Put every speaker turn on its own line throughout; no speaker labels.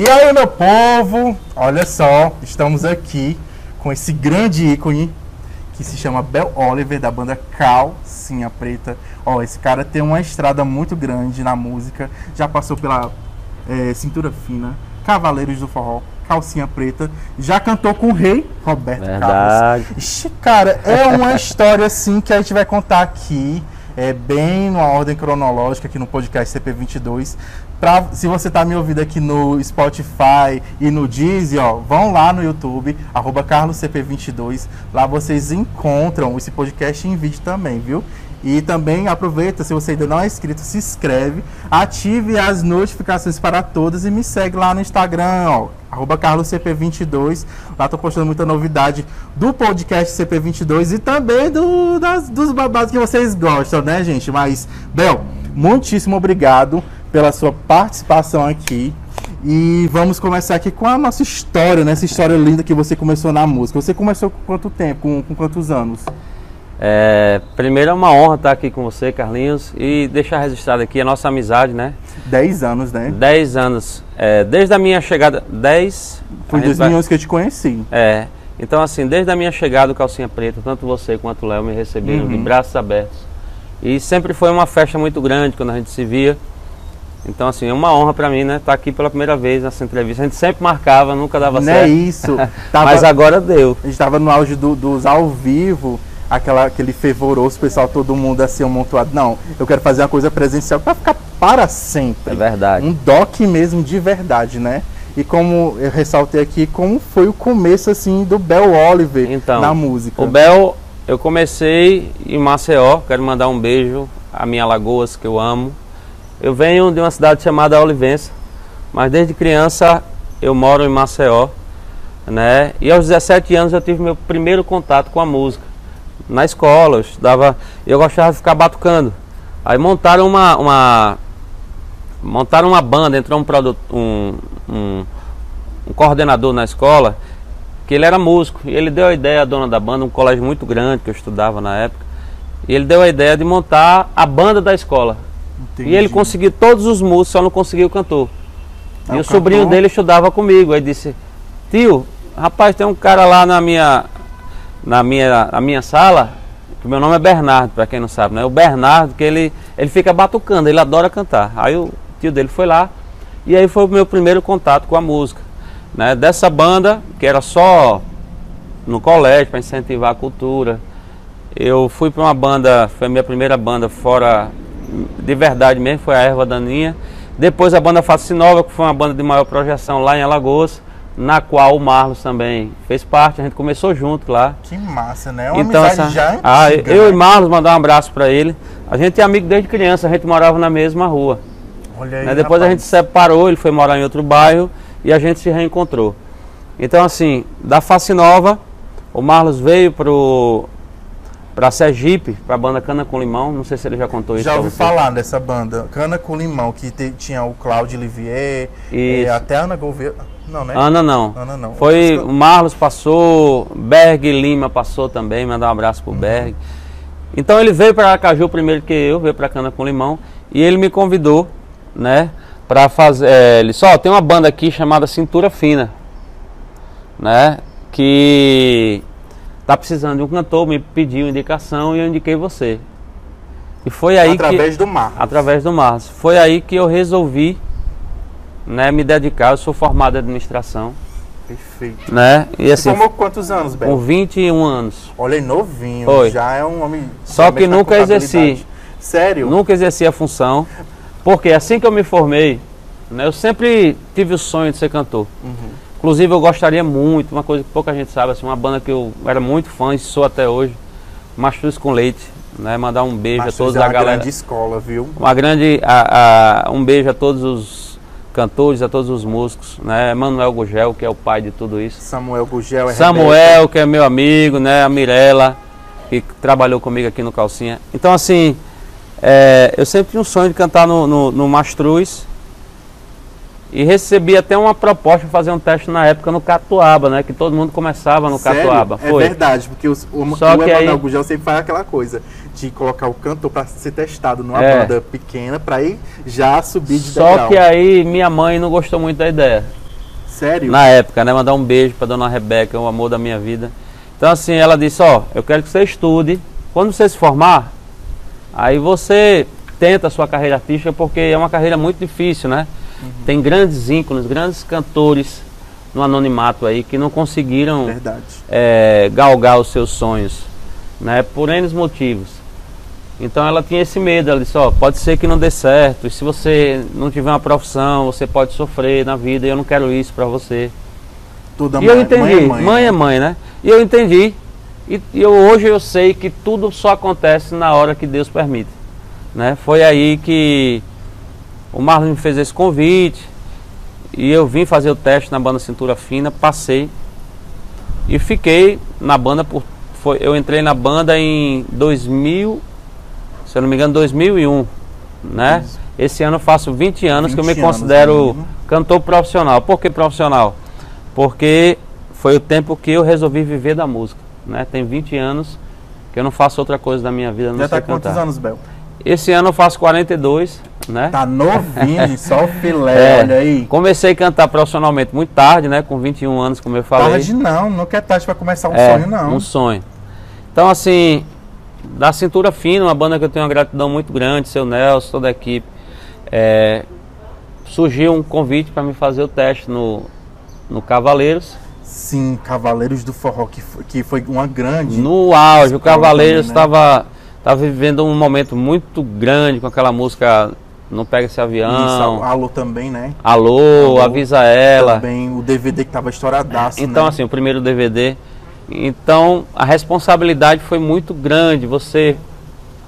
E aí, meu povo, olha só, estamos aqui com esse grande ícone que se chama Bel Oliver, da banda Calcinha Preta. Ó, esse cara tem uma estrada muito grande na música, já passou pela é, Cintura Fina, Cavaleiros do Forró, Calcinha Preta, já cantou com o rei Roberto
Verdade.
Carlos. Ixi, cara, é uma história assim que a gente vai contar aqui, é bem numa ordem cronológica aqui no podcast CP22. Pra, se você tá me ouvindo aqui no Spotify e no Deezer, ó, vão lá no YouTube, arroba carloscp22, lá vocês encontram esse podcast em vídeo também, viu? E também aproveita, se você ainda não é inscrito, se inscreve, ative as notificações para todos e me segue lá no Instagram, ó, arroba carloscp22. Lá tô postando muita novidade do podcast CP22 e também do, das, dos babados que vocês gostam, né, gente? Mas, Bel, muitíssimo obrigado pela sua participação aqui. E vamos começar aqui com a nossa história, né? Essa história linda que você começou na música. Você começou com quanto tempo? Com, com quantos anos?
É, primeiro é uma honra estar aqui com você, Carlinhos, e deixar registrado aqui a nossa amizade, né?
10 anos, né?
10 anos. É, desde a minha chegada. 10.
Foi em 2011 que eu te conheci.
É. Então, assim, desde a minha chegada do Calcinha Preta, tanto você quanto o Léo me receberam de
Uhum.
braços abertos. E sempre foi uma festa muito grande quando a gente se via. Então, assim, é uma honra pra mim, né? Estar aqui pela primeira vez nessa entrevista. A gente sempre marcava, nunca dava
Não é
certo.
isso. Tava-
Mas agora deu.
A gente tava no auge do- dos ao vivo, aquela, aquele fervoroso, pessoal, todo mundo assim, amontoado. Não, eu quero fazer uma coisa presencial pra ficar para sempre.
É verdade.
Um doc mesmo de verdade, né? E como eu ressaltei aqui, como foi o começo assim do Bel Oliver
Então,
na música.
O Bel, eu comecei em Maceió, quero mandar um beijo à minha Lagoas, que eu amo. Eu venho de uma cidade chamada Olivença, mas desde criança eu moro em Maceió, né? E aos 17 anos eu tive meu primeiro contato com a música. Na escola, eu estudava, eu gostava de ficar batucando. Aí montaram uma, uma montaram uma banda, entrou um, produ- um, um, um coordenador na escola que ele era músico. E ele deu a ideia à dona da banda, um colégio muito grande que eu estudava na época. E ele deu a ideia de montar a banda da escola.
Entendi.
E ele conseguiu todos os músicos, só não conseguiu o cantor.
Ah,
e
o
o sobrinho
cantor?
dele estudava comigo. Aí disse: Tio, rapaz, tem um cara lá na minha, na minha, na minha sala, que meu nome é Bernardo, para quem não sabe, né? O Bernardo, que ele, ele fica batucando, ele adora cantar. Aí o tio dele foi lá, e aí foi o meu primeiro contato com a música. Né? Dessa banda, que era só no colégio, para incentivar a cultura. Eu fui para uma banda, foi a minha primeira banda fora de verdade mesmo, foi a Erva Daninha. Depois a banda Face Nova, que foi uma banda de maior projeção lá em Alagoas, na qual o Marlos também fez parte, a gente começou junto lá.
Que massa, né? É uma
Então,
amizade
essa-
já
ah,
antiga,
eu
né?
e Marlos mandar um abraço para ele. A gente é amigo desde criança, a gente morava na mesma rua.
Olha aí,
Né? Depois a
rapaz.
gente se separou, ele foi morar em outro bairro e a gente se reencontrou. Então, assim, da Face Nova, o Marlos veio pro para Sergipe, para a banda Cana com Limão. Não sei se ele já contou isso.
Já ouvi falar dessa banda, Cana com Limão, que te- tinha o Claudio Olivier,
Isso.
eh, até a Ana Gouveia. Não, né?
Ana não.
Ana não.
Foi o Marlos passou, Berg Lima passou também, mandar um abraço pro Berg. Então ele veio para Aracaju primeiro que eu, veio para Cana com Limão e ele me convidou, né, para fazer, é, ele só tem uma banda aqui chamada Cintura Fina, né, que tá precisando de um cantor, me pediu indicação e eu indiquei você. E foi aí que
Através do mar.
através do Marlos. Foi aí que eu resolvi, né, me dedicar. Eu sou formado em administração,
Perfeito.
né? E assim,
formou com quantos anos,
com
Bel?
21 anos.
Olha aí, novinho. Já é um homem.
Só que nunca exerci.
Sério?
Nunca exerci a função, porque assim que eu me formei, né, eu sempre tive o sonho de ser cantor.
Uhum.
Inclusive eu gostaria muito, uma coisa que pouca gente sabe, assim, uma banda que eu era muito fã e sou até hoje, Mastruz com Leite, né? Mandar um beijo a todos
é
a
uma
galera.
grande escola, viu?
Uma grande a- a- um beijo a todos os cantores, a todos os músicos, né? Manuel Gugel, que é o pai de tudo isso.
Samuel Gugel é
Samuel, que é meu amigo, né? A Mirella, que trabalhou comigo aqui no Calcinha. Então, assim, é, eu sempre tinha um sonho de cantar no, no, no Mastruz. E recebi até uma proposta de fazer um teste na época no Catuaba, né? Que todo mundo começava no
Sério?
Catuaba.
É
Foi.
verdade, porque os, o,
Só
o Emanuel
aí-
Gugel sempre faz aquela coisa de colocar o cantor para ser testado numa
É.
banda pequena para ir já subir de
Só
degrau.
que aí minha mãe não gostou muito da ideia.
Sério?
Na época, né? Mandar um beijo pra dona Rebeca, o amor da minha vida. Então assim, ela disse, ó, eu quero que você estude. Quando você se formar, aí você tenta a sua carreira artística, porque é uma carreira muito difícil, né? Uhum. Tem grandes ícones, grandes cantores no anonimato aí que não conseguiram é, galgar os seus sonhos, né? Por N motivos. Então ela tinha esse medo, ela disse, ó, pode ser que não dê certo, e se você não tiver uma profissão, você pode sofrer na vida, e eu não quero isso para você.
Tudo
e
mãe,
eu entendi,
mãe é mãe,
mãe,
né?
é mãe, né? E eu entendi, e, e eu, hoje eu sei que tudo só acontece na hora que Deus permite. Né? Foi aí que o Marlon me fez esse convite, e eu vim fazer o teste na banda Cintura Fina, passei, e fiquei na banda por... Foi, eu entrei na banda em 2000 se eu não me engano, 2001, né? Isso. Esse ano eu faço 20 anos 20 que eu me considero cantor profissional. Por que profissional? Porque foi o tempo que eu resolvi viver da música, né? Tem 20 anos que eu não faço outra coisa da minha vida, não
Já
sei
tá
cantar.
quantos anos, Bel?
Esse ano eu faço 42, né?
Tá novinho, só o filé,
É,
olha aí.
Comecei a cantar profissionalmente muito tarde, né? Com 21 anos, como eu falei.
Tarde não, não quer tarde pra começar um
É,
sonho, não.
Um sonho. Então, assim, da Cintura Fina, uma banda que eu tenho uma gratidão muito grande, seu Nelson, toda a equipe. é, surgiu um convite para me fazer o teste no, no Cavaleiros.
Sim, Cavaleiros do Forró, que foi, que foi uma grande.
No auge, o Cavaleiros
também, né?
estava tava vivendo um momento muito grande com aquela música Não Pega Esse Avião.
Isso, alô também, né?
Alô,
Alô,
avisa ela.
Também o DVD que tava estouradaço,
Então,
né?
assim, o primeiro DVD. Então, a responsabilidade foi muito grande. Você,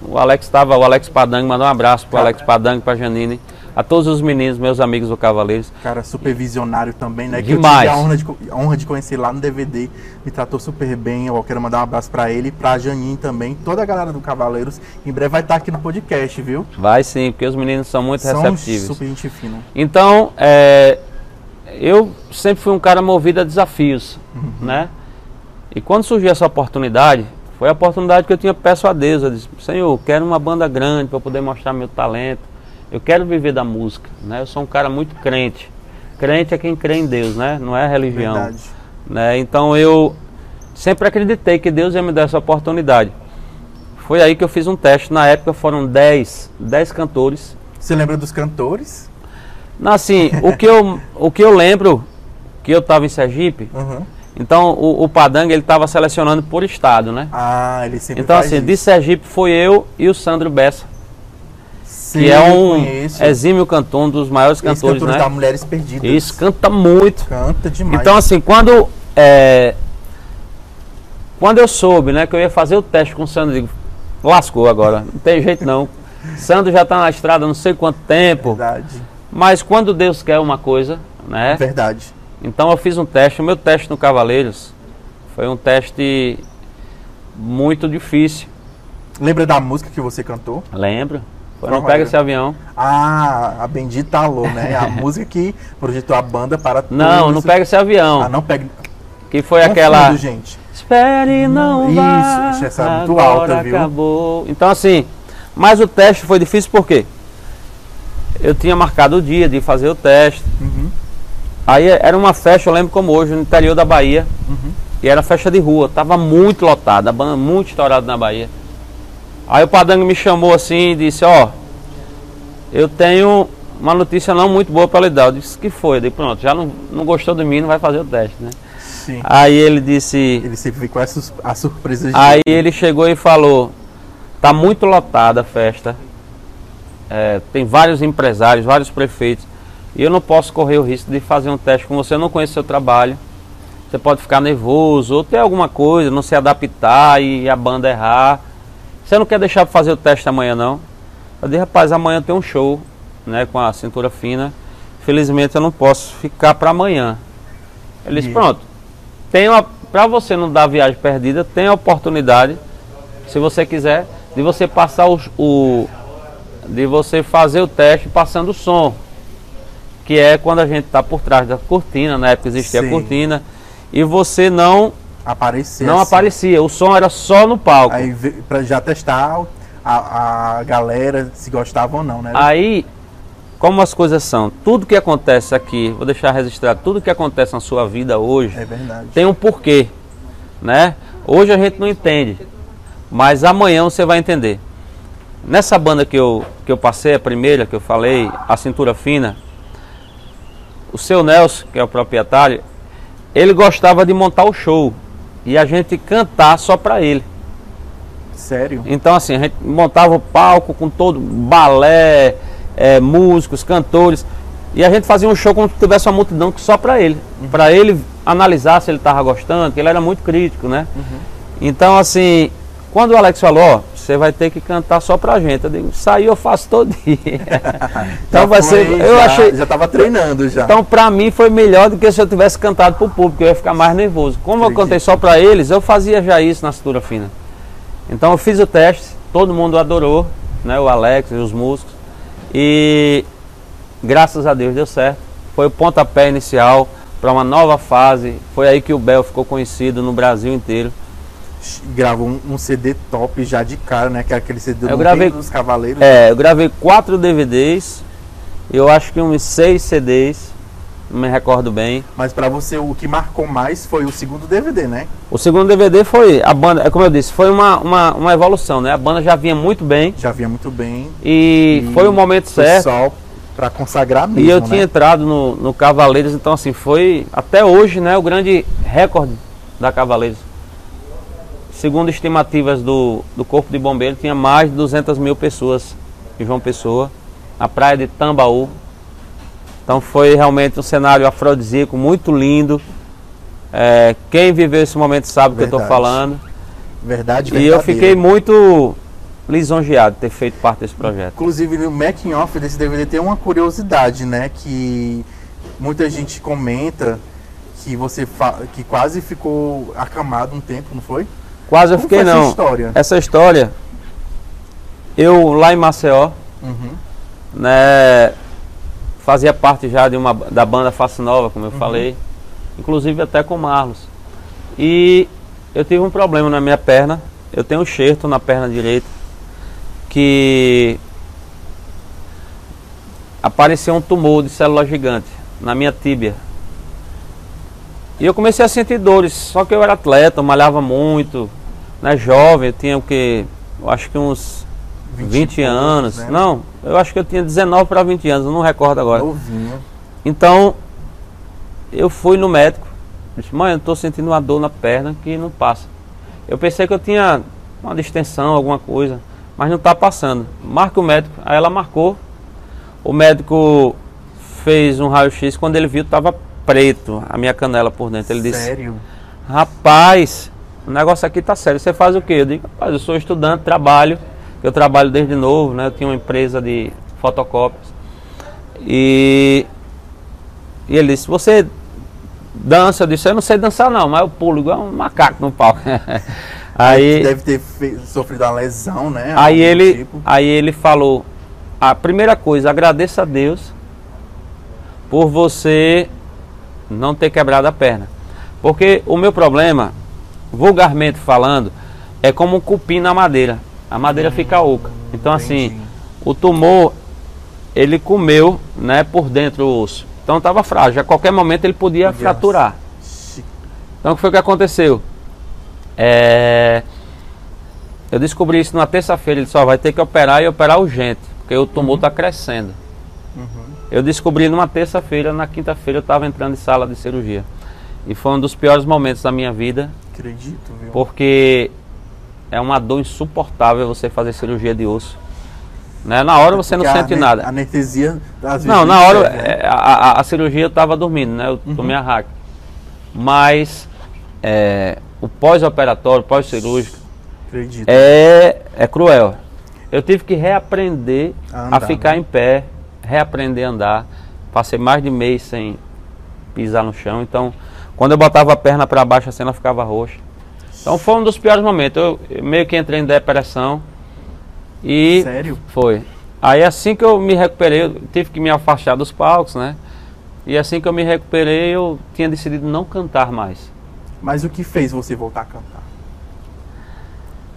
o Alex estava, o Alex Padang, mandou um abraço pro
Cara.
Alex Padang, pra Janine, a todos os meninos, meus amigos do Cavaleiros.
Cara, super visionário também, né?
Demais.
Que eu tive a honra de, a honra de conhecer lá no DVD. Me tratou super bem. Eu quero mandar um abraço pra ele, pra Janine também. Toda a galera do Cavaleiros. Em breve vai estar aqui no podcast, viu?
Vai sim, porque os meninos são muito
São
receptivos.
super gente fina.
Então, é, eu sempre fui um cara movido a desafios,
Uhum.
né? E quando surgiu essa oportunidade, foi a oportunidade que eu tinha peço a Deus. Eu disse, Senhor, quero uma banda grande para poder mostrar meu talento. Eu quero viver da música, né? Eu sou um cara muito crente. Crente é quem crê em Deus, né? Não é religião.
Verdade.
Né? Então eu sempre acreditei que Deus ia me dar essa oportunidade. Foi aí que eu fiz um teste. Na época foram 10, 10 cantores
Você lembra dos cantores?
não, assim, o que eu, o que eu lembro, que eu estava em Sergipe,
Uhum.
então o, o Padang ele estava selecionando por estado, né?
Ah, ele sempre
Então assim,
isso.
de Sergipe foi eu e o Sandro Bessa,
Sim,
que é um
conheço.
exímio cantor, um dos maiores cantores,
cantores
né?
da Mulheres Perdidas.
Isso, canta muito.
Canta demais.
Então assim, quando é, quando eu soube, né, que eu ia fazer o teste com o Sandro, digo, lascou agora, não tem jeito não. Sandro já está na estrada não sei quanto tempo,
Verdade.
mas quando Deus quer uma coisa, né?
Verdade.
Então eu fiz um teste, o meu teste no Cavaleiros foi um teste muito difícil.
Lembra da música que você cantou?
Lembro? Não pega
era?
esse avião.
Ah, a Bendita Alô, né? A música que projetou a banda para
Não, não
isso.
pega esse avião.
Ah, não pega.
Que foi
Confundo,
aquela.
gente.
Espere não
Isso,
vá.
isso, essa é muito alta, viu?
acabou. Então assim, mas o teste foi difícil porque eu tinha marcado o dia de fazer o teste.
Uhum.
Aí era uma festa, eu lembro como hoje, no interior da Bahia.
Uhum.
E era festa de rua, tava muito lotada, a banda muito estourada na Bahia. Aí o Padango me chamou assim e disse, ó, eu tenho uma notícia não muito boa para lhe dar. Eu disse, que foi? Eu disse, pronto, já não, não gostou de mim, não vai fazer o teste, né?
Sim.
Aí ele disse,
Ele sempre essas as surpresas de
aí ele chegou e falou, tá muito lotada a festa, é, tem vários empresários, vários prefeitos, e eu não posso correr o risco de fazer um teste com você, eu não conheço seu trabalho. Você pode ficar nervoso ou ter alguma coisa, não se adaptar e a banda errar. Você não quer deixar para fazer o teste amanhã não? Eu disse, rapaz, amanhã tem um show, né, com a cintura fina. Felizmente eu não posso ficar para amanhã. Ele disse,
E-
pronto. Tem uma, para você não dar viagem perdida, tem a oportunidade, se você quiser, de você passar o, o de você fazer o teste passando o som. Que é quando a gente está por trás da cortina, na época existia
Sim.
a cortina, e você não
aparecer.
não
assim.
aparecia, o som era só no palco.
Aí pra já testar a, a galera se gostava ou não, né?
Aí, como as coisas são. Tudo que acontece aqui, vou deixar registrado, tudo que acontece na sua vida hoje
É
tem um porquê, né? Hoje a gente não entende, mas amanhã você vai entender. Nessa banda que eu, que eu passei, a primeira que eu falei, a Cintura Fina, o seu Nelson, que é o proprietário, ele gostava de montar o show e a gente cantar só pra ele.
Sério?
Então, assim, a gente montava o palco com todo balé, é, músicos, cantores. E a gente fazia um show como se tivesse uma multidão só para ele. Para ele analisar se ele estava gostando, porque ele era muito crítico, né? Então, assim, quando o Alex falou, ó, você vai ter que cantar só pra gente. Eu digo, aí eu faço todo dia. então vai ser. Eu
já,
achei.
Já tava treinando já.
Então, pra mim, foi melhor do que se eu tivesse cantado pro público, eu ia ficar mais nervoso. Como eu cantei só pra eles, eu fazia já isso na cintura fina. Então, eu fiz o teste, todo mundo adorou, né? O Alex e os músicos. E graças a Deus deu certo. Foi o pontapé inicial para uma nova fase. Foi aí que o Bel ficou conhecido no Brasil inteiro.
Gravou um, um CD top já de cara, né? Que é aquele CD
Eu
do
gravei-
dos Cavaleiros.
É, eu gravei quatro DVDs, eu acho que uns seis CDs, não me recordo bem.
Mas pra você, o que marcou mais foi o segundo DVD, né?
O segundo DVD foi a banda, é como eu disse, foi uma, uma, uma evolução, né? A banda já vinha muito bem
Já vinha muito bem.
e,
E
foi o momento
Foi
certo.
só pra consagrar mesmo,
E eu
né?
tinha entrado no, no Cavaleiros, então assim, foi até hoje, né, o grande recorde da Cavaleiros. Segundo estimativas do, do Corpo de Bombeiro, tinha mais de 200 mil pessoas em João Pessoa, na praia de Tambaú. Então foi realmente um cenário afrodisíaco muito lindo. É, quem viveu esse momento sabe o que eu estou
Verdade.
falando.
Verdade,
E eu fiquei muito lisonjeado de ter feito parte desse projeto.
Inclusive, no making off desse DVD tem uma curiosidade, né? Que muita gente comenta que você que quase ficou acamado um tempo, não foi?
Quase eu
Como
fiquei
foi essa
não.
história?
Essa história, eu lá em Maceió,
Uhum.
né, fazia parte já de uma da banda Face Nova, como eu falei, inclusive até com o Marlos. E eu tive um problema na minha perna. Eu tenho um enxerto na perna direita que apareceu um tumor de célula gigante na minha tíbia. E eu comecei a sentir dores, só que eu era atleta, eu malhava muito, né, jovem, eu tinha o que, eu acho que uns 20,
20 e poucos,
anos.
né?
Não, eu acho que eu tinha 19 para 20 anos, eu não recordo agora.
Novinho.
Então, eu fui no médico, disse, mãe, eu estou sentindo uma dor na perna que não passa. Eu pensei que eu tinha uma distensão, alguma coisa, mas não está passando. Marca o médico, aí ela marcou. O médico fez um raio-x, quando ele viu, estava preto a minha canela por dentro. Ele disse,
Sério?
Rapaz, o negócio aqui tá sério. Você faz o quê? Eu digo, rapaz, eu sou estudante, trabalho. Eu trabalho desde novo, né? Eu tinha uma empresa de fotocópias. E, e ele disse, você dança? Eu disse, eu não sei dançar não, mas eu pulo igual um macaco no palco. aí,
Deve ter fe- sofrido uma lesão, né?
aí, ele,
tipo.
aí ele falou, a primeira coisa, agradeça a Deus por você não ter quebrado a perna. Porque o meu problema, vulgarmente falando, é como um cupim na madeira. A madeira fica oca. Então assim,
entendi.
o tumor ele comeu, né, por dentro o osso. Então estava frágil. A qualquer momento ele podia fraturar. Então o que foi que aconteceu? É, Eu descobri isso na terça-feira. Ele só vai ter que operar e operar urgente, porque o tumor está crescendo.
uhum.
Eu descobri numa terça-feira, na quinta-feira eu estava entrando em sala de cirurgia. E foi um dos piores momentos da minha vida,
Acredito, viu?
porque é uma dor insuportável você fazer cirurgia de osso. Né? Na hora você não
a
sente nada.
Anestesia, às vezes.
Não, na hora
né?
é, a, a- a cirurgia eu estava dormindo, né? Eu tomei a hack. Mas é, o pós-operatório, pós-cirúrgico, é, é cruel. Eu tive que reaprender
A
a,
andar,
ficar
né?
em pé, reaprender a andar. Passei mais de mês sem pisar no chão. Então, quando eu botava a perna para baixo, assim, ela ficava roxa. Então, foi um dos piores momentos. Eu, eu meio que entrei em depressão. E
Sério?
foi. Aí, assim que eu me recuperei, eu tive que me afastar dos palcos, né? E assim que eu me recuperei, eu tinha decidido não cantar mais.
Mas o que fez você voltar a cantar?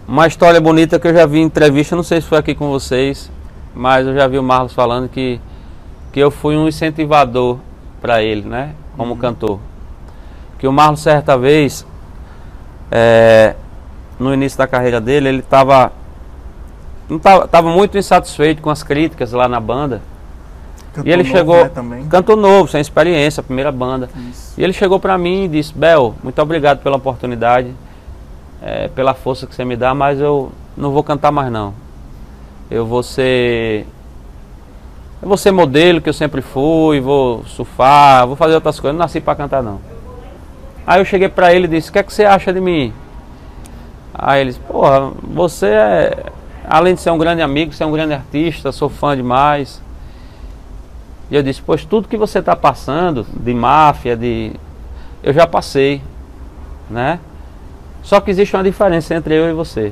Uma história bonita que eu já vi em entrevista, não sei se foi aqui com vocês, mas eu já vi o Marlos falando que que eu fui um incentivador para ele, né? Como
Uhum.
cantor. Que o Marlon certa vez, é, no início da carreira dele, ele estava não tava, tava muito insatisfeito com as críticas lá na banda.
Cantor
e ele
novo,
chegou,
né, também.
cantor novo, sem experiência, primeira banda.
Isso.
E ele chegou pra mim e disse: Bel, muito obrigado pela oportunidade, eh, pela força que você me dá, mas eu não vou cantar mais não. Eu vou ser. Eu vou ser modelo que eu sempre fui, vou surfar, vou fazer outras coisas, não nasci pra cantar não. Aí eu cheguei pra ele e disse: O que é que você acha de mim? Aí ele disse: Porra, você é. Além de ser um grande amigo, você é um grande artista, sou fã demais. E eu disse, pois tudo que você está passando, de máfia, de. Eu já passei. Né? Só que existe uma diferença entre eu e você.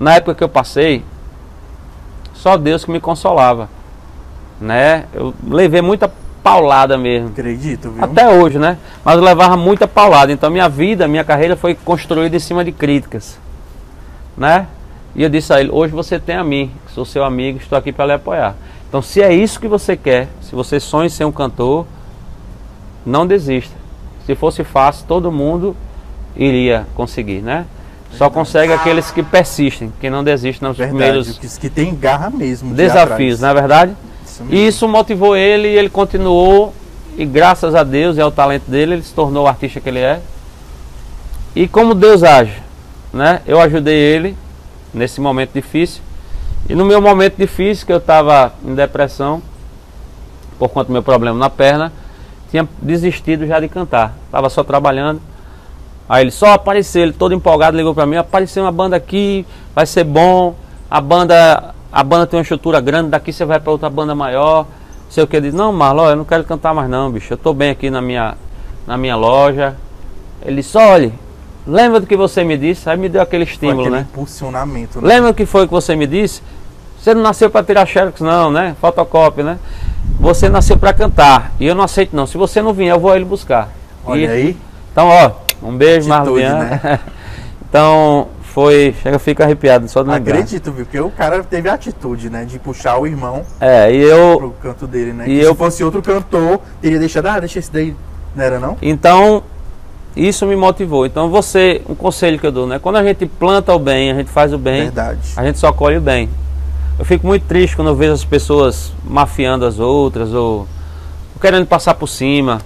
Na época que eu passei, só Deus que me consolava. Né? Eu levei muita paulada mesmo.
Acredito, viu?
Até hoje, né? Mas eu levava muita paulada. Então minha vida, minha carreira foi construída em cima de críticas. Né? E eu disse a ele, hoje você tem a mim, que sou seu amigo, estou aqui para lhe apoiar. Então se é isso que você quer, se você sonha em ser um cantor, não desista. Se fosse fácil, todo mundo iria conseguir, né? Só consegue aqueles que persistem, que não desistem nos
Verdade.
primeiros
Que, que tem garra mesmo.
desafios, não é verdade?
Isso mesmo.
E isso motivou ele e ele continuou. E graças a Deus e ao talento dele, ele se tornou o artista que ele é. E como Deus age, né? Eu ajudei ele nesse momento difícil. E no meu momento difícil, que eu estava em depressão, por conta do meu problema na perna, tinha desistido já de cantar. Estava só trabalhando. Aí ele só apareceu, ele todo empolgado ligou para mim, apareceu uma banda aqui, vai ser bom. A banda, a banda tem uma estrutura grande, daqui você vai para outra banda maior. Sei o que ele disse, não, Marlon, eu não quero cantar mais não, bicho. Eu tô bem aqui na minha na minha loja. Ele disse, olha, lembra do que você me disse? Aí me deu aquele estímulo,
aquele
né?
impulsionamento. Né?
Lembra o que foi que você me disse? Você não nasceu para tirar xerox não, né? Fotocópia, né? Você nasceu para cantar. E eu não aceito não. Se você não vier, eu vou ele buscar.
Olha
E-
aí.
Então, ó, um beijo, Marlian.
né?
então, foi. Chega, eu fico arrepiado só de lembrar.
Acredito, viu? Porque o cara teve a atitude, né? De puxar o irmão
É, e eu.
pro canto dele, né?
E
Que
eu-
Se fosse outro cantor, teria deixado, ah, deixa esse daí. Não era não?
Então, isso me motivou. Então, você, um conselho que eu dou, né? Quando a gente planta o bem, a gente faz o bem,
Verdade.
a gente só colhe o bem. Eu fico muito triste quando eu vejo as pessoas mafiando as outras ou querendo passar por cima.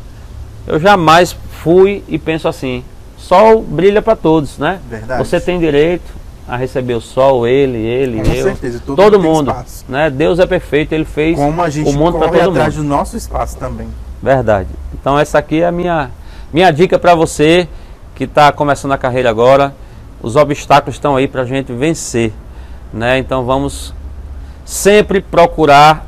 Eu jamais fui e penso assim. Sol brilha para todos, né?
Verdade.
Você tem direito a receber o sol, ele, ele,
Com
eu.
certeza, todo
todo
mundo
né? Deus é perfeito, ele fez
Como a gente
o mundo para
corre
todo
atrás
mundo.
do nosso espaço também.
Verdade. Então essa aqui é a minha minha dica para você que está começando a carreira agora. Os obstáculos estão aí para a gente vencer, né? Então vamos sempre procurar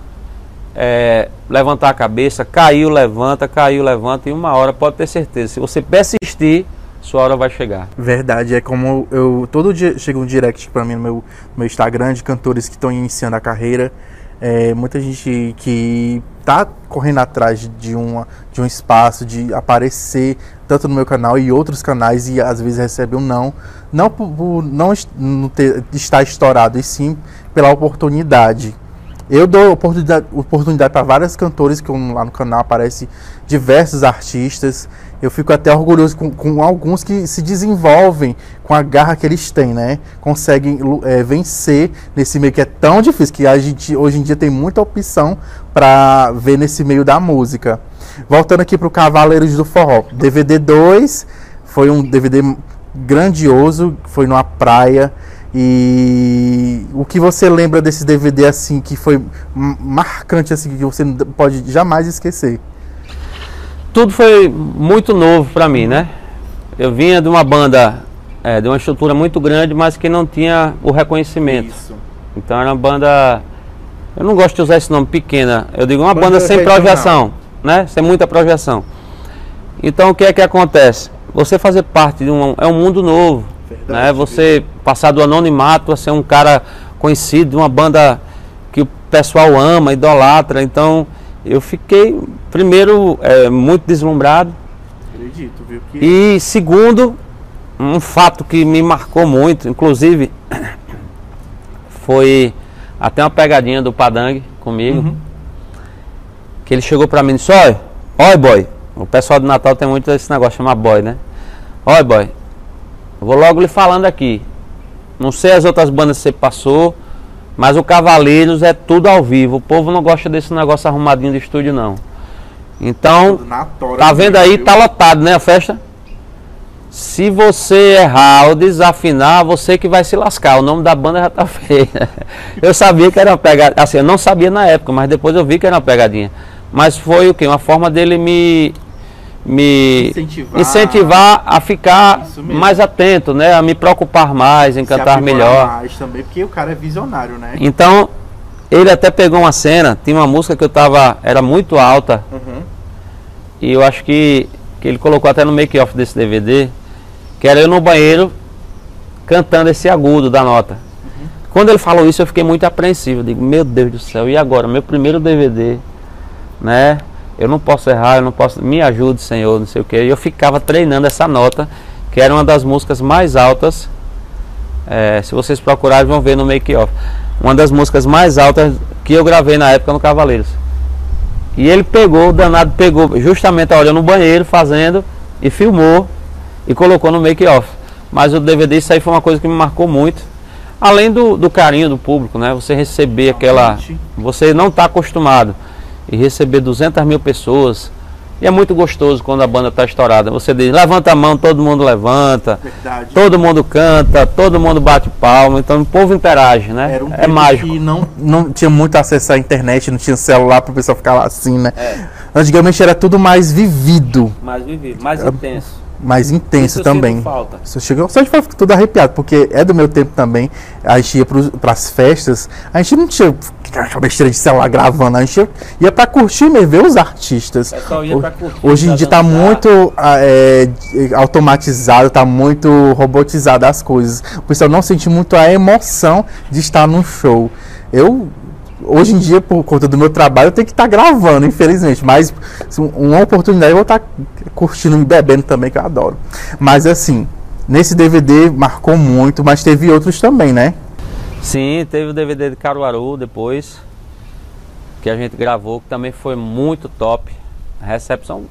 é, levantar a cabeça, caiu, levanta, caiu, levanta e uma hora pode ter certeza. Se você persistir, sua hora vai chegar.
Verdade, é como eu todo dia chega um direct pra mim no meu, no meu Instagram de cantores que estão iniciando a carreira. É, muita gente que tá correndo atrás de, uma, de um espaço, de aparecer tanto no meu canal e outros canais e às vezes recebe um não. Não por, por não não ter, estar estourado, e sim pela oportunidade. Eu dou oportunidade, oportunidade para vários cantores que lá no canal aparece diversos artistas. Eu fico até orgulhoso com, com alguns que se desenvolvem com a garra que eles têm, né? Conseguem eh, vencer nesse meio que é tão difícil, que a gente hoje em dia tem muita opção para ver nesse meio da música. Voltando aqui para o Cavaleiros do Forró. DVD 2 foi um DVD grandioso, foi numa praia. E o que você lembra desse DVD assim que foi marcante assim que você não pode jamais esquecer?
Tudo foi muito novo para mim, né? Eu vinha de uma banda, é, de uma estrutura muito grande, mas que não tinha o reconhecimento.
Isso.
Então era uma banda. Eu não gosto de usar esse nome pequena. Eu digo uma
Banda
banda sem
regional.
projeção, né? Sem muita projeção. Então o que é que acontece? Você fazer parte de um é um mundo novo,
Verdade,
né? Você passar do anonimato a ser um cara conhecido de uma banda que o pessoal ama, idolatra. Então eu fiquei primeiro é, muito deslumbrado
Acredito, viu? Que
e segundo, um fato que me marcou muito, inclusive, foi até uma pegadinha do Padang comigo.
Uhum.
que ele chegou pra mim e disse, oi, oi boy. O pessoal do Natal tem muito esse negócio de chamar boy, né? Oi boy, eu vou logo lhe falando aqui. Não sei as outras bandas que você passou, mas o Cavaleiros é tudo ao vivo. O povo não gosta desse negócio arrumadinho de estúdio, não. Então,
tora
tá vendo aí,
viu?
tá lotado, né, a festa? Se você errar ou desafinar, você que vai se lascar. O nome da banda já tá feio. Eu sabia que era uma pegadinha. Assim, eu não sabia na época, mas depois eu vi que era uma pegadinha. Mas foi o quê? Uma forma dele me. Me
Incentivar.
incentivar a ficar mais atento, né? A me preocupar mais, em
Se
cantar
aprimorar
melhor.
mais também, porque o cara é visionário, né?
Então, ele até pegou uma cena, tinha uma música que eu tava. Era muito alta,
Uhum.
e eu acho que, que ele colocou até no make-off desse DVD, que era eu no banheiro cantando esse agudo da nota. Quando ele falou isso, eu fiquei muito apreensivo. Eu digo, meu Deus do céu, e agora? Meu primeiro DVD, né? Eu não posso errar, eu não posso. Me ajude, Senhor, não sei o que. E eu ficava treinando essa nota, que era uma das músicas mais altas. É, se vocês procurarem, vão ver no make-off. Uma das músicas mais altas que eu gravei na época no Cavaleiros. E ele pegou, o danado pegou justamente a hora no banheiro fazendo e filmou e colocou no make-off. Mas o DVD, isso aí foi uma coisa que me marcou muito. Além do, do carinho do público, né? Você receber aquela. Você não está acostumado e receber 200 mil pessoas. E é muito gostoso quando a banda está estourada. Você diz, levanta a mão, todo mundo levanta,
Verdade.
todo mundo canta, todo mundo bate palma. Então o povo interage, né?
Era um
é mágico.
que não, não tinha muito acesso à internet, não tinha celular para o pessoal ficar lá assim, né?
É.
Antigamente era tudo mais vivido,
Mais vivido, mais intenso.
mais intenso
Isso
também.
falta.
Você chegou, só ficar tudo arrepiado, porque é do meu tempo também. A gente ia para as festas, a gente não tinha aquela besteira de celular gravando, a gente ia, para curtir mesmo, ver os artistas.
Pra curtir,
Hoje em
pra
dia tá
dançar.
muito ah, é, automatizado, tá muito robotizado as coisas. O pessoal não sente muito a emoção de estar num show. Eu hoje em dia, por conta do meu trabalho, eu tenho que estar gravando, infelizmente. Mas um- uma oportunidade eu vou estar curtindo e bebendo também, que eu adoro. Mas assim, nesse DVD marcou muito, mas teve outros também, né?
Sim, teve o DVD de Caruaru depois, que a gente gravou, que também foi muito top. A recepção.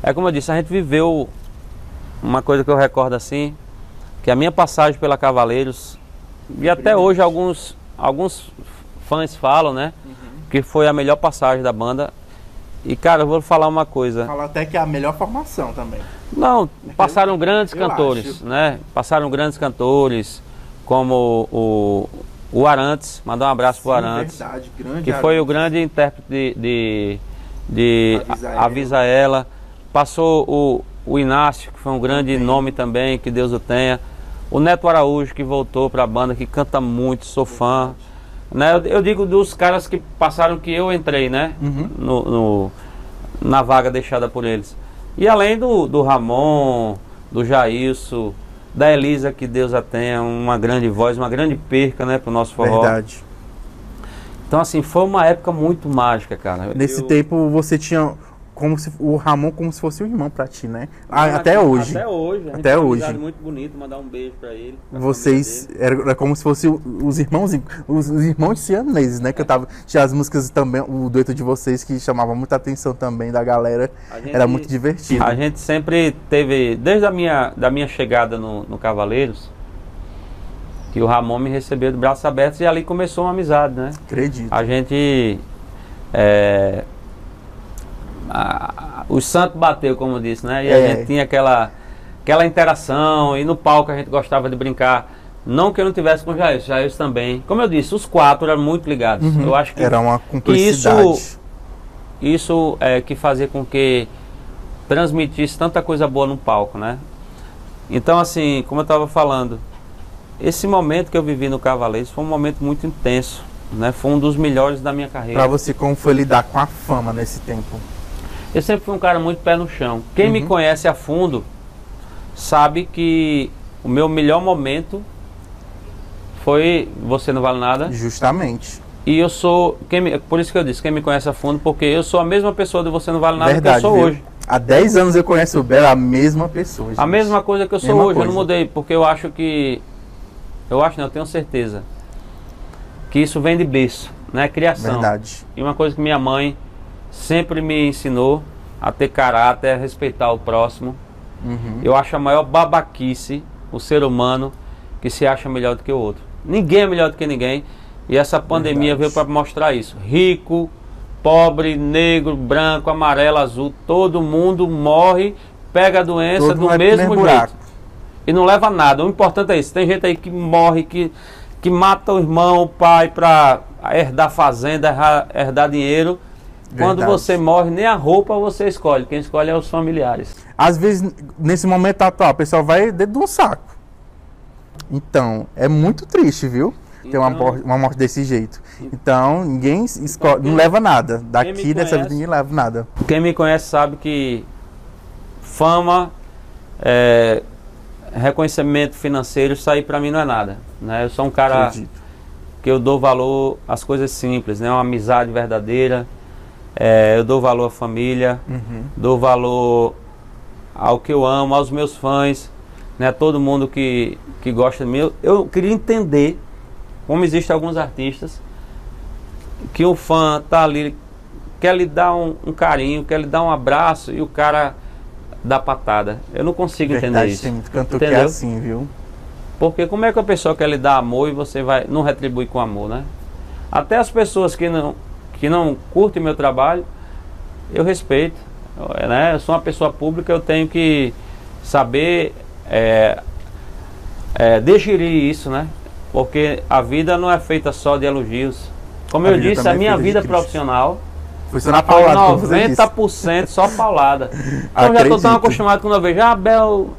É como eu disse, a gente viveu uma coisa que eu recordo assim, que a minha passagem pela Cavaleiros, e até hoje alguns, alguns fãs falam, né? Que foi a melhor passagem da banda. E cara, eu vou falar uma coisa.
Fala até que é a melhor formação também.
Não, passaram grandes
eu
cantores,
acho.
né? Passaram grandes cantores, como o, o Arantes, mandar um abraço pro
Sim,
Arantes,
verdade,
que foi o
Arantes.
grande intérprete de, de, de
Avisa
A-
Ela.
Avisa Ela. Passou o, o Inácio, que foi um grande nome também, que Deus o tenha. O Neto Araújo, que voltou para a banda, que canta muito, sou fã. Né? Eu, eu digo dos caras que passaram que eu entrei, né?
Uhum.
No, no- na vaga deixada por eles. E além do, do Ramon, do Jailson, da Elisa, que Deus a tenha, uma grande voz, uma grande perca, né, pro nosso forró.
Verdade.
Então, assim, foi uma época muito mágica, cara.
Nesse
Eu-
tempo você tinha como se, o Ramon como se fosse um irmão pra ti, né? Ah,
Até-
até hoje.
Até hoje.
Até hoje.
muito bonito, mandar um beijo pra ele. pra
Vocês era, era como se fossem os irmãos os, os irmãos sianeses, né? Que eu tava tinha as músicas também, o dueto de vocês que chamava muita atenção também da galera.
Gente-
Era muito divertido.
A gente sempre teve, desde a minha, da minha chegada no, no Cavaleiros, que o Ramon me recebeu de braços abertos e ali começou uma amizade, né?
Acredito.
A gente. é, a- a- o santo bateu, como eu disse, né? E a
É.
gente tinha aquela, aquela interação, e no palco a gente gostava de brincar. Não que eu não tivesse com o Jair, Jair também. Como eu disse, os quatro eram muito ligados.
Uhum.
Eu acho que
Era uma cumplicidade.
isso- isso é que fazia com que transmitisse tanta coisa boa no palco, né? Então, assim, como eu estava falando, esse momento que eu vivi no Cavaleiros foi um momento muito intenso, né? Foi um dos melhores da minha carreira.
Pra você, como foi lidar com a fama nesse tempo?
Eu sempre fui um cara muito pé no chão. Quem me
Uhum.
conhece a fundo sabe que o meu melhor momento foi Você Não Vale Nada.
Justamente.
E eu sou. Quem me- por isso que eu disse, quem me conhece a fundo, porque eu sou a mesma pessoa do Você Não Vale Nada
Verdade.
que eu sou
viu?
hoje.
Há 10 anos eu conheço o Bela, a mesma pessoa.
A
gente.
mesma coisa que eu sou
Mesma
hoje, eu não
coisa.
mudei, porque eu acho que. Eu acho, não, eu tenho certeza. Que isso vem de berço, né? Criação.
Verdade.
E uma coisa que minha mãe sempre me ensinou a ter caráter, a respeitar o próximo.
Uhum.
Eu acho a maior babaquice o ser humano que se acha melhor do que o outro. Ninguém é melhor do que ninguém. E essa pandemia
Verdade.
veio para mostrar isso. Rico, pobre, negro, branco, amarelo, azul, todo mundo morre, pega a doença
Todo
do mesmo jeito.
buraco.
E não leva nada. O importante é isso. Tem gente aí que morre, que, que mata o irmão, o pai para herdar fazenda, herdar dinheiro. Quando
Verdade.
você morre, nem a roupa você escolhe. Quem escolhe é os familiares.
Às vezes, nesse momento atual, o pessoal vai dentro de um saco. Então, é muito triste, viu? Ter uma,
Então-
uma morte desse jeito. Então, ninguém escolhe, não leva nada. Daqui dessa vida ninguém leva nada.
Quem me conhece sabe que fama, é, reconhecimento financeiro, isso aí pra mim não é nada. Né? Eu sou um cara
Acredito.
que eu dou valor às coisas simples, né? Uma amizade verdadeira, é, eu dou valor à família,
Uhum.
dou valor ao que eu amo, aos meus fãs, né? Todo mundo que, que gosta de mim. Eu, eu queria entender como existem alguns artistas que o fã tá ali, quer lhe dar um, um carinho, quer lhe dar um abraço e o cara dá patada. Eu não consigo entender
Verdade,
isso.
tem muito cantor que é assim, viu?
Porque como é que a pessoa quer lhe dar amor e você vai não retribui com amor, né? Até as pessoas que não que não curtem meu trabalho, eu respeito, eu, né? Eu sou uma pessoa pública, eu tenho que saber é, é, digerir isso, né? Porque a vida não é feita só de elogios. Como
A
eu disse, a
é
minha vida profissional
Foi na paulada, como você disse.
90% só paulada. Então já estou tão acostumado quando eu vejo, ah, Bel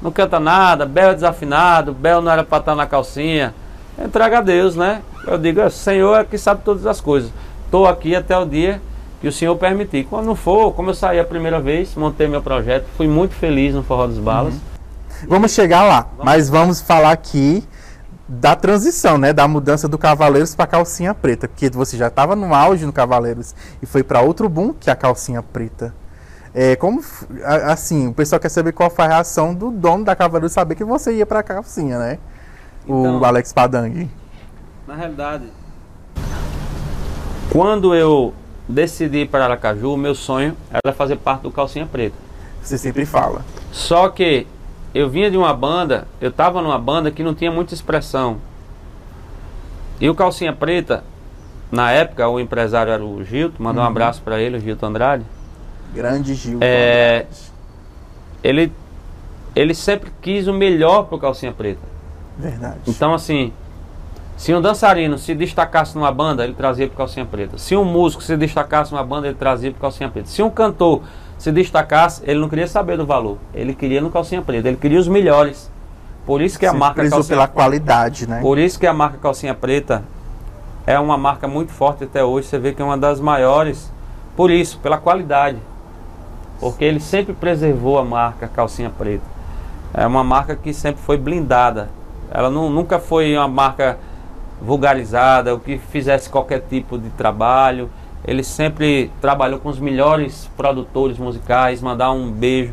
não canta nada, Bel é desafinado, Bel não era para estar na calcinha. Entrega a Deus, né? Eu digo, "É, Senhor é que sabe todas as coisas. Estou aqui até o dia que o Senhor permitir. Quando não for, como eu saí a primeira vez, montei meu projeto, fui muito feliz no Forró dos Balas.
Vamos chegar lá, mas vamos falar aqui da transição, né? Da mudança do Cavaleiros para calcinha preta, porque você já estava no auge no Cavaleiros e foi para outro boom que a calcinha preta. É, como assim, o pessoal quer saber qual foi a reação do dono da Cavaleiros saber que você ia para calcinha, né? O
Então-
Alex Padang.
Na realidade, quando eu decidi ir para Aracaju, meu sonho era fazer parte do Calcinha Preta.
Você sempre fala.
Só que eu vinha de uma banda, eu tava numa banda que não tinha muita expressão. E o Calcinha Preta, na época, o empresário era o Gilto, mandar um abraço para ele, o Gilto Andrade.
Grande Gil.
É, Ele, ele sempre quis o melhor pro Calcinha Preta.
Verdade.
Então, assim, se um dançarino se destacasse numa banda, ele trazia pro Calcinha Preta. Se um músico se destacasse numa banda, ele trazia pro Calcinha Preta. Se um cantor se destacasse, ele não queria saber do valor. Ele queria no Calcinha Preta. Ele queria os melhores. Por isso que a
Sempre
marca Calcinha
pela qualidade, né?
Por isso que a marca Calcinha Preta é uma marca muito forte até hoje. Você vê que é uma das maiores. Por isso, pela qualidade. Porque ele sempre preservou a marca Calcinha Preta. É uma marca que sempre foi blindada. Ela não- nunca foi uma marca vulgarizada, ou que fizesse qualquer tipo de trabalho. Ele sempre trabalhou com os melhores produtores musicais. Mandar um beijo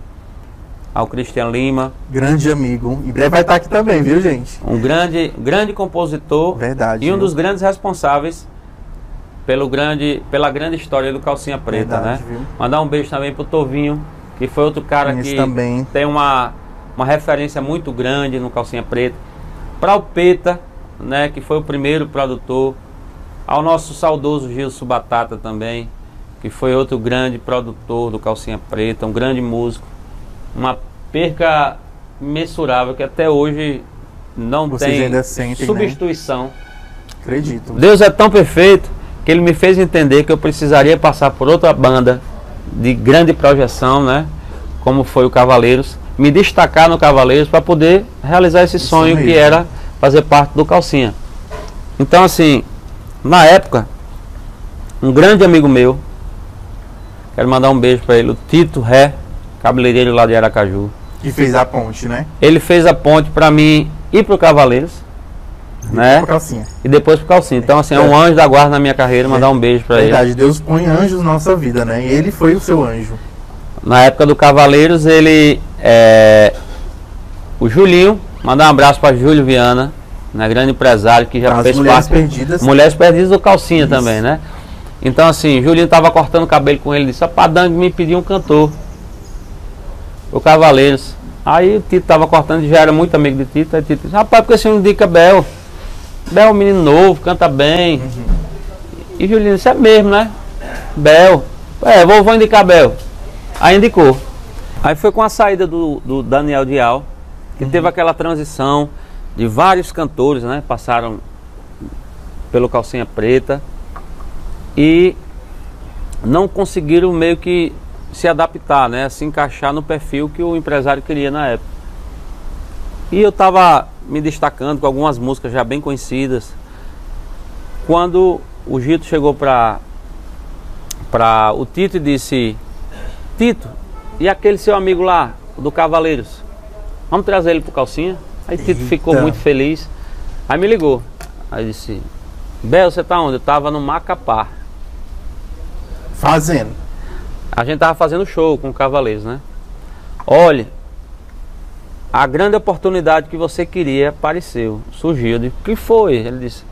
ao Cristian Lima,
Grande amigo. Em breve vai estar aqui também, viu, gente?
um grande, grande compositor
Verdade.
e um
viu?
dos grandes responsáveis pelo grande, pela grande história do Calcinha Preta,
Verdade,
né?
viu?
Mandar um beijo também pro Tovinho, que foi outro cara
Conheço
que
também.
tem uma, uma referência muito grande no Calcinha Preta. Para o Peta, né, que foi o primeiro produtor. Ao nosso saudoso Gilson Batata também, que foi outro grande produtor do Calcinha Preta, um grande músico. Uma perca mensurável que até hoje não
Vocês
tem
ainda sentem, né?
substituição.
Acredito.
Deus é tão perfeito que ele me fez entender que eu precisaria passar por outra banda de grande projeção, né? Como foi o Cavaleiros, me destacar no Cavaleiros para poder realizar esse
Isso
sonho que
mesmo.
era fazer parte do Calcinha. Então, assim, na época, um grande amigo meu, quero mandar um beijo para ele, o Tito Ré, cabeleireiro lá de Aracaju.
Que fez a ponte, né?
Ele fez a ponte para mim ir pro Cavaleiros, né?
Com calcinha.
E depois pro Calcinha. Então, assim, é um anjo da guarda na minha carreira, mandar um beijo pra ele.
Verdade, Deus põe anjos na nossa vida, né? E ele foi o seu anjo.
Na época do Cavaleiros, ele. É, o Julinho, mandar um abraço pra Júlio Viana, né, grande empresário que já
As
fez
mulheres
parte.
perdidas.
Mulheres Perdidas do Calcinha
Isso.
também, né? Então assim, Julinho tava cortando o cabelo com ele, disse, Padangue me pediu um cantor. O Cavaleiros. Aí o Tito tava cortando, já era muito amigo de Tito, aí Tito disse, rapaz, porque você não indica Bel? Bel é um menino novo, canta bem. E Julinho disse, é mesmo, né? Bel. É, vou, vou indicar Bel. Aí indicou. Aí foi com a saída do, do Daniel Dial, que teve aquela transição de vários cantores, né? Passaram pelo Calcinha Preta e não conseguiram meio que se adaptar, né? Se encaixar no perfil que o empresário queria na época. E eu estava me destacando com algumas músicas já bem conhecidas. Quando o Gito chegou para para o Tito e disse: Tito, e aquele seu amigo lá, do Cavaleiros? Vamos trazer ele pro calcinha? Aí Tito
Eita.
ficou muito feliz. Aí me ligou. Aí disse: Bel, você tá onde? Eu tava no Macapá.
Fazendo.
A gente tava fazendo show com o Cavaleiros, né? Olha, a grande oportunidade que você queria apareceu, surgiu. Eu disse, o que foi? Ele disse,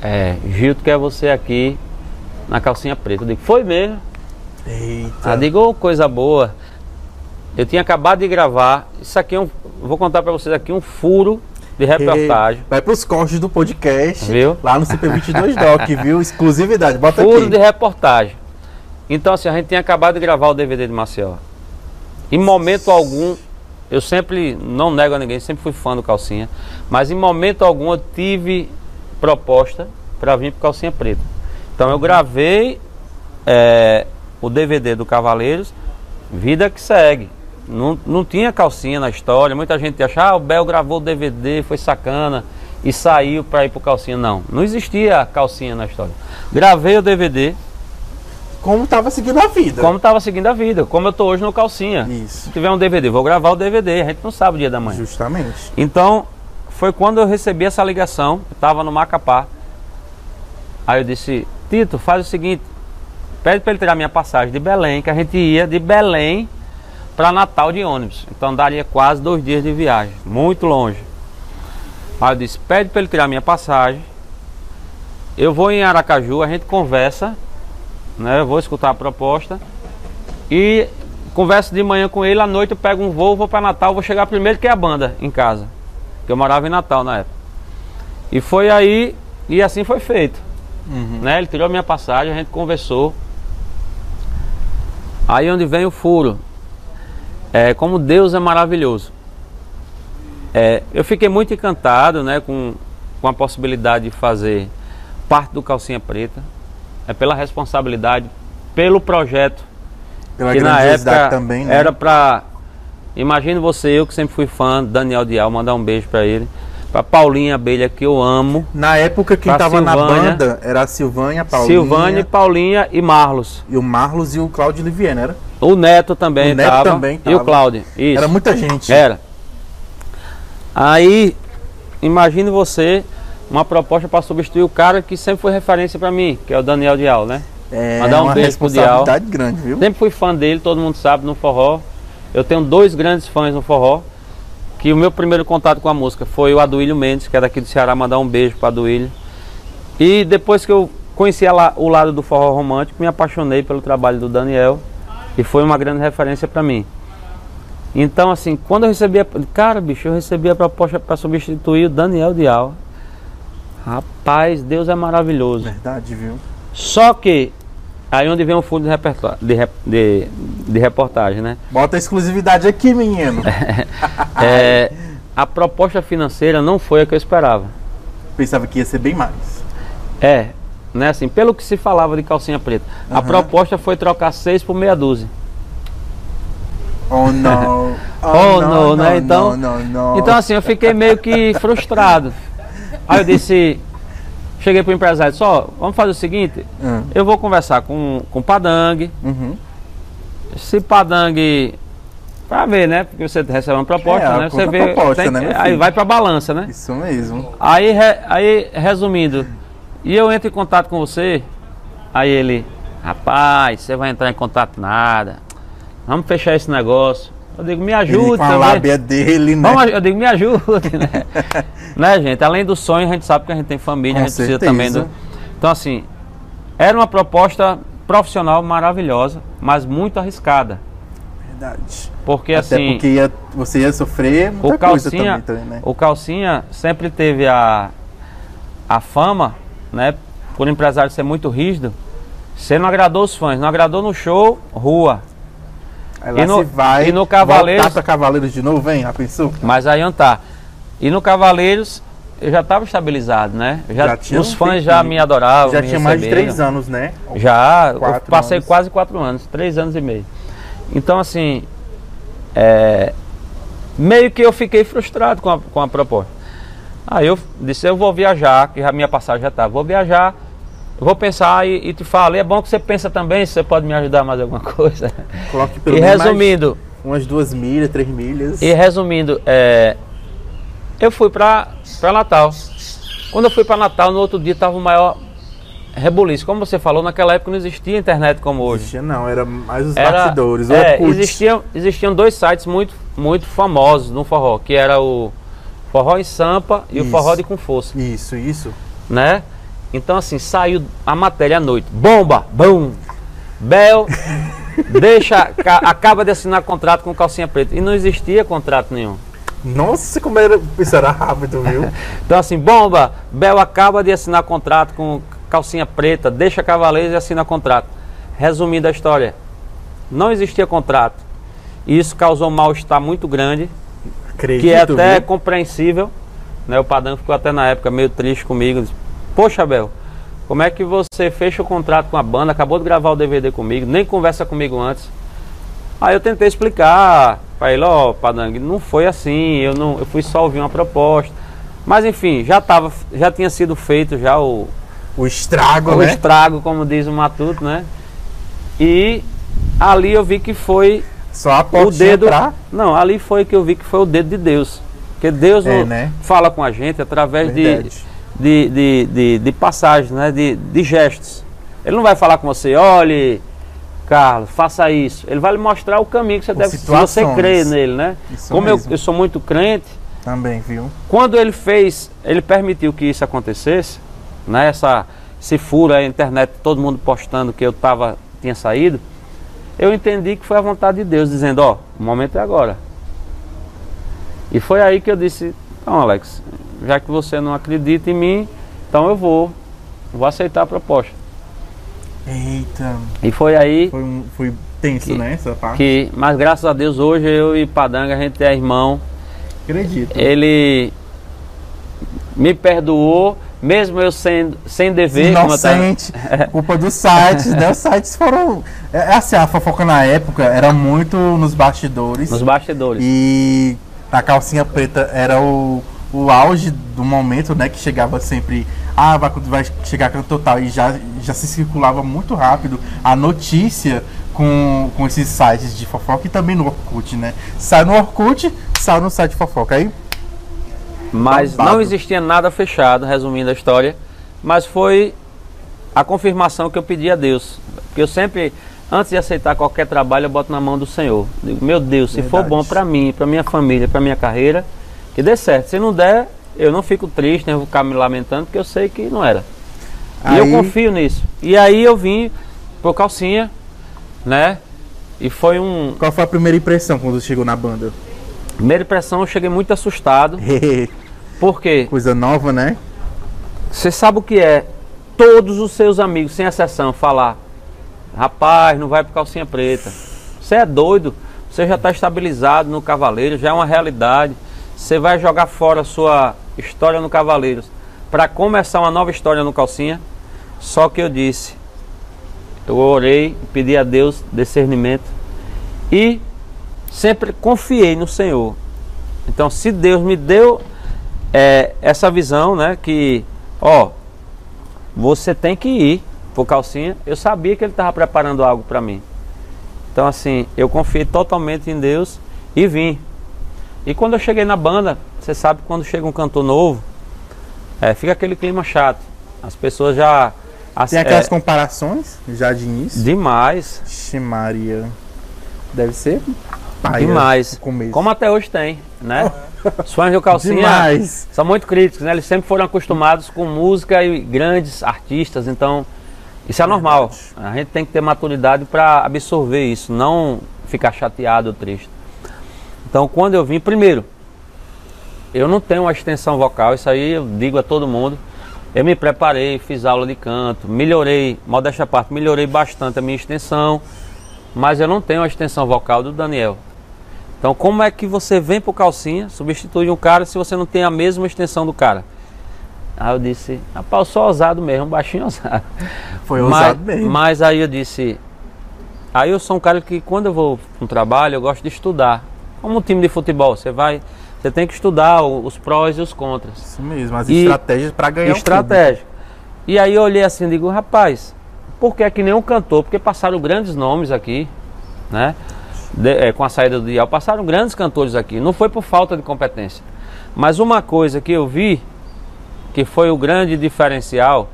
é, Gilto quer você aqui na calcinha preta. Eu digo, foi mesmo.
Eita.
Ah, digo, "Ô, coisa boa. Eu tinha acabado de gravar. Isso aqui é um. Vou contar pra vocês aqui um furo de reportagem.
Vai pros cortes do podcast.
Viu?
Lá no CP22 Doc, viu? Exclusividade. Bota
Furo
aqui.
de reportagem. Então, assim, a gente tinha acabado de gravar o DVD de Maceió. Em momento algum, eu sempre, não nego a ninguém, sempre fui fã do Calcinha, mas em momento algum eu tive proposta para vir pro Calcinha Preta. Então eu gravei é, o DVD do Cavaleiros, Vida que Segue. Não, não tinha calcinha na história, muita gente acha, ah, o Bel gravou o DVD, foi sacana e saiu para ir pro calcinha. Não, não existia calcinha na história. Gravei o DVD,
Como tava seguindo a vida.
como estava seguindo a vida, como eu tô hoje no calcinha.
Isso.
Se tiver um DVD, vou gravar o DVD, a gente não sabe o dia da manhã.
Justamente.
Então, foi quando eu recebi essa ligação, eu estava no Macapá. Aí eu disse, Tito, faz o seguinte, pede para ele tirar minha passagem de Belém, que a gente ia de Belém para Natal de ônibus. Então daria quase dois dias de viagem, muito longe. Aí eu disse, pede para ele tirar minha passagem. Eu vou em Aracaju, a gente conversa, né? Eu vou escutar a proposta e converso de manhã com ele, à noite eu pego um voo, vou para Natal, vou chegar primeiro que a banda em casa. Que eu morava em Natal na época. E foi aí, e assim foi feito.
Uhum.
Né? Ele tirou minha passagem, a gente conversou. Aí onde vem o furo. É, como Deus é maravilhoso. É, eu fiquei muito encantado né, com, com a possibilidade de fazer parte do Calcinha Preta. É pela responsabilidade, pelo projeto
Pela
que na época
também, né?
era pra. Imagine você, eu que sempre fui fã do Daniel Dial, mandar um beijo pra ele. Pra Paulinha Abelha, que eu amo.
Na época, quem
Pra
tava na
Silvânia.
banda era a Silvânia, a Paulinha,
Silvane, Paulinha e Marlos.
e o Marlos e o Claudio Livier, era?
O Neto também
O Neto
tava.
também
E o
tava.
Cláudio. Isso.
Era muita gente.
Era. Aí, imagine você uma proposta para substituir o cara que sempre foi referência pra mim, que é o Daniel Dial, né?
É
Mandar um
uma
beijo pro Dial.
grande, viu?
Sempre fui fã dele, todo mundo sabe, no forró. Eu tenho dois grandes fãs no forró. Que o meu primeiro contato com a música foi o Aduílio Mendes, que é daqui do Ceará, mandar um beijo para Aduílio. E depois que eu conheci a o lado do forró romântico, me apaixonei pelo trabalho do Daniel. E foi uma grande referência para mim. Então, assim, quando eu recebi a. Cara, bicho, eu recebi a proposta para substituir o Daniel Dial. Rapaz, Deus é maravilhoso.
Verdade, viu?
Só que, aí onde vem o fundo de, repertório, de, de, de reportagem, né?
Bota a exclusividade aqui, menino.
É, a proposta financeira não foi a que eu esperava.
Pensava que ia ser bem mais.
É, né, assim, pelo que se falava de calcinha preta. A
Aham.
proposta foi trocar seis por meia dúzia.
Oh, não.
Oh, não, né? Então-
Não, não, não.
Então, assim, eu fiquei meio que frustrado. Aí eu disse, cheguei pro empresário, só, vamos fazer o seguinte,
Hum,
eu vou conversar com, com o Padang,
uhum.
se Padang Pra ver, né? Porque você recebe uma proposta,
É, a
né? Você vê.
contraproposta, né, meu
aí
filho?
vai pra balança, né?
Isso mesmo.
Aí, re- aí, resumindo, e eu entro em contato com você, aí ele, rapaz, você vai entrar em contato nada. Vamos fechar esse negócio. Eu digo, me
Ele
ajude
com a
também.
lábia dele, né?
Vamos, eu digo, me ajude, né? né, gente? Além do sonho, a gente sabe que a gente tem família,
Com
a gente precisa
certeza.
também do. Então, assim, Era uma proposta profissional maravilhosa, mas muito arriscada.
Verdade.
Porque
Até
assim,
porque ia- você ia sofrer muita
o
coisa
calcinha,
também, também, né?
o calcinha sempre teve a, a fama, né, por empresário ser muito rígido. Você não agradou os fãs, não agradou no show, rua.
Aí lá
e no-
se vai
e no Cavaleiros-
voltar Cavaleiros de novo, vem, pensou?
Mas aí tá? E no Cavaleiros eu já estava estabilizado, né? Já,
Já tinha
os fãs já me adoravam.
Já
me
tinha mais de
receberam.
três anos, né?
Já, passei
anos.
quase quatro anos, três anos e meio. Então, assim, é, meio que eu fiquei frustrado com a, com a proposta. Aí eu disse, eu vou viajar, que a minha passagem já estava, vou viajar, vou pensar e, e te falo, e é bom que você pensa também, se você pode me ajudar mais alguma coisa.
Coloque pelo
E resumindo,
umas duas milhas, três milhas.
e resumindo, é, eu fui para Natal. Quando eu fui para Natal, no outro dia estava o maior rebuliço. Como você falou, naquela época não existia internet como hoje.
Existia não, era mais os
Era-
bastidores. O
é, existiam, existiam dois sites muito, muito famosos no forró, que era o Forró em Sampa e o
Isso.
Forró de Com Força,
Isso, isso.
né? Então assim, saiu a matéria à noite. Bomba, bum, Bel, deixa, ca- acaba de assinar contrato com calcinha preta. E não existia contrato nenhum.
Nossa, como era. Isso era rápido, viu?
Então assim, bomba, Bel acaba de assinar contrato com calcinha preta, deixa Cavaleiros e assina contrato. Resumindo a história, não existia contrato. E isso causou um mal-estar muito grande,
Acredito,
que é até
viu?
compreensível. Né? O Padrão ficou até na época meio triste comigo. Disse, Poxa, Bel, como é que você fecha o contrato com a banda, acabou de gravar o DVD comigo, nem conversa comigo antes. Aí eu tentei explicar para ele, ó, Padang, não foi assim, eu não, eu fui só ouvir uma proposta. Mas enfim, já tava, já tinha sido feito já o,
O estrago,
o
né?
estrago, como diz o Matuto, né? E ali eu vi que foi
Só a
o dedo.
pra...
Não, ali foi que eu vi que foi o dedo de Deus. Porque Deus
É, né?
fala com a gente através de, de, de, de, de passagens, né? de, de gestos. Ele não vai falar com você, olhe, Carlos, faça isso. Ele vai lhe mostrar o caminho que você
Por
deve se você
situações.
crê nele, né?
Isso
Como eu, eu sou muito crente,
Também, viu?
quando ele fez, ele permitiu que isso acontecesse, né? Essa, esse furo, a internet, todo mundo postando que eu tava, tinha saído, eu entendi que foi a vontade de Deus, dizendo, ó, o momento é agora. E foi aí que eu disse, então Alex, já que você não acredita em mim, então eu vou, vou aceitar a proposta.
Eita,
E foi aí
foi, um, foi tenso,
Que-
né? Essa parte.
que, mas graças a Deus, hoje eu e Padanga, a gente é irmão,
Acredito.
ele me perdoou, mesmo eu sendo, sem dever, eu tava-
Inocente, culpa dos sites, né? Os sites foram. É é assim, a fofoca na época era muito nos bastidores.
nos bastidores.
E a calcinha preta era o, o auge do momento, né? Que chegava sempre. Ah, vai, vai chegar canto total. E já, já se circulava muito rápido a notícia com, com esses sites de fofoca e também no Orkut, né? Sai no Orkut, sai no site de fofoca. Aí
Mas não existia nada fechado, resumindo a história. Mas foi a confirmação que eu pedi a Deus. Porque eu sempre, antes de aceitar qualquer trabalho, eu boto na mão do Senhor. Digo, meu Deus, se for
Verdade.
bom para mim, para minha família, para minha carreira, que dê certo. Se não der, eu não fico triste, nem vou ficar me lamentando, porque eu sei que não era. E eu
Aí-
confio nisso. E aí eu vim pro calcinha, né? E foi um.
qual foi a primeira impressão quando chegou na banda?
Primeira impressão, eu cheguei muito assustado. Por quê?
Coisa nova, né?
Você sabe o que é todos os seus amigos, sem exceção, falar: rapaz, não vai pro calcinha preta. Você é doido. Você já está estabilizado no Cavaleiro, já é uma realidade. Você vai jogar fora a sua história no Cavaleiros para começar uma nova história no calcinha. Só que eu disse: eu orei, pedi a Deus discernimento e sempre confiei no Senhor. Então, se Deus me deu é, essa visão, né, que, ó, você tem que ir pro calcinha, eu sabia que ele estava preparando algo para mim. Então, assim, eu confiei totalmente em Deus e vim. E quando eu cheguei na banda, você sabe quando chega um cantor novo, é, fica aquele clima chato. As pessoas já. as-
Tem aquelas
é,
comparações já de início.
demais.
Ixi, Maria. Deve ser paia
Demais. Como até hoje tem, né? Os fãs do Calcinha
Demais.
são muito críticos, né? Eles sempre foram acostumados com música e grandes artistas, então Isso é normal. A gente tem que ter maturidade para absorver isso, não ficar chateado ou triste. Então, quando eu vim, primeiro, eu não tenho uma extensão vocal, isso aí eu digo a todo mundo. Eu me preparei, fiz aula de canto, melhorei, modéstia parte, melhorei bastante a minha extensão, mas eu não tenho a extensão vocal do Daniel. Então, como é que você vem pro calcinha, substitui um cara se você não tem a mesma extensão do cara? Aí eu disse, rapaz, eu sou ousado mesmo, baixinho ousado.
Foi
mas,
ousado mesmo.
Mas aí eu disse, aí eu sou um cara que quando eu vou para um trabalho, eu gosto de estudar. Como um time de futebol, você vai, você tem que estudar os prós e os contras.
Isso mesmo, as
E-
estratégias para ganhar o
Estratégia. E aí eu olhei assim e digo, rapaz, por que é que nem um cantor? Porque passaram grandes nomes aqui, né? De- é, com a saída do Dial, passaram grandes cantores aqui. Não foi por falta de competência. Mas uma coisa que eu vi, que foi o grande diferencial,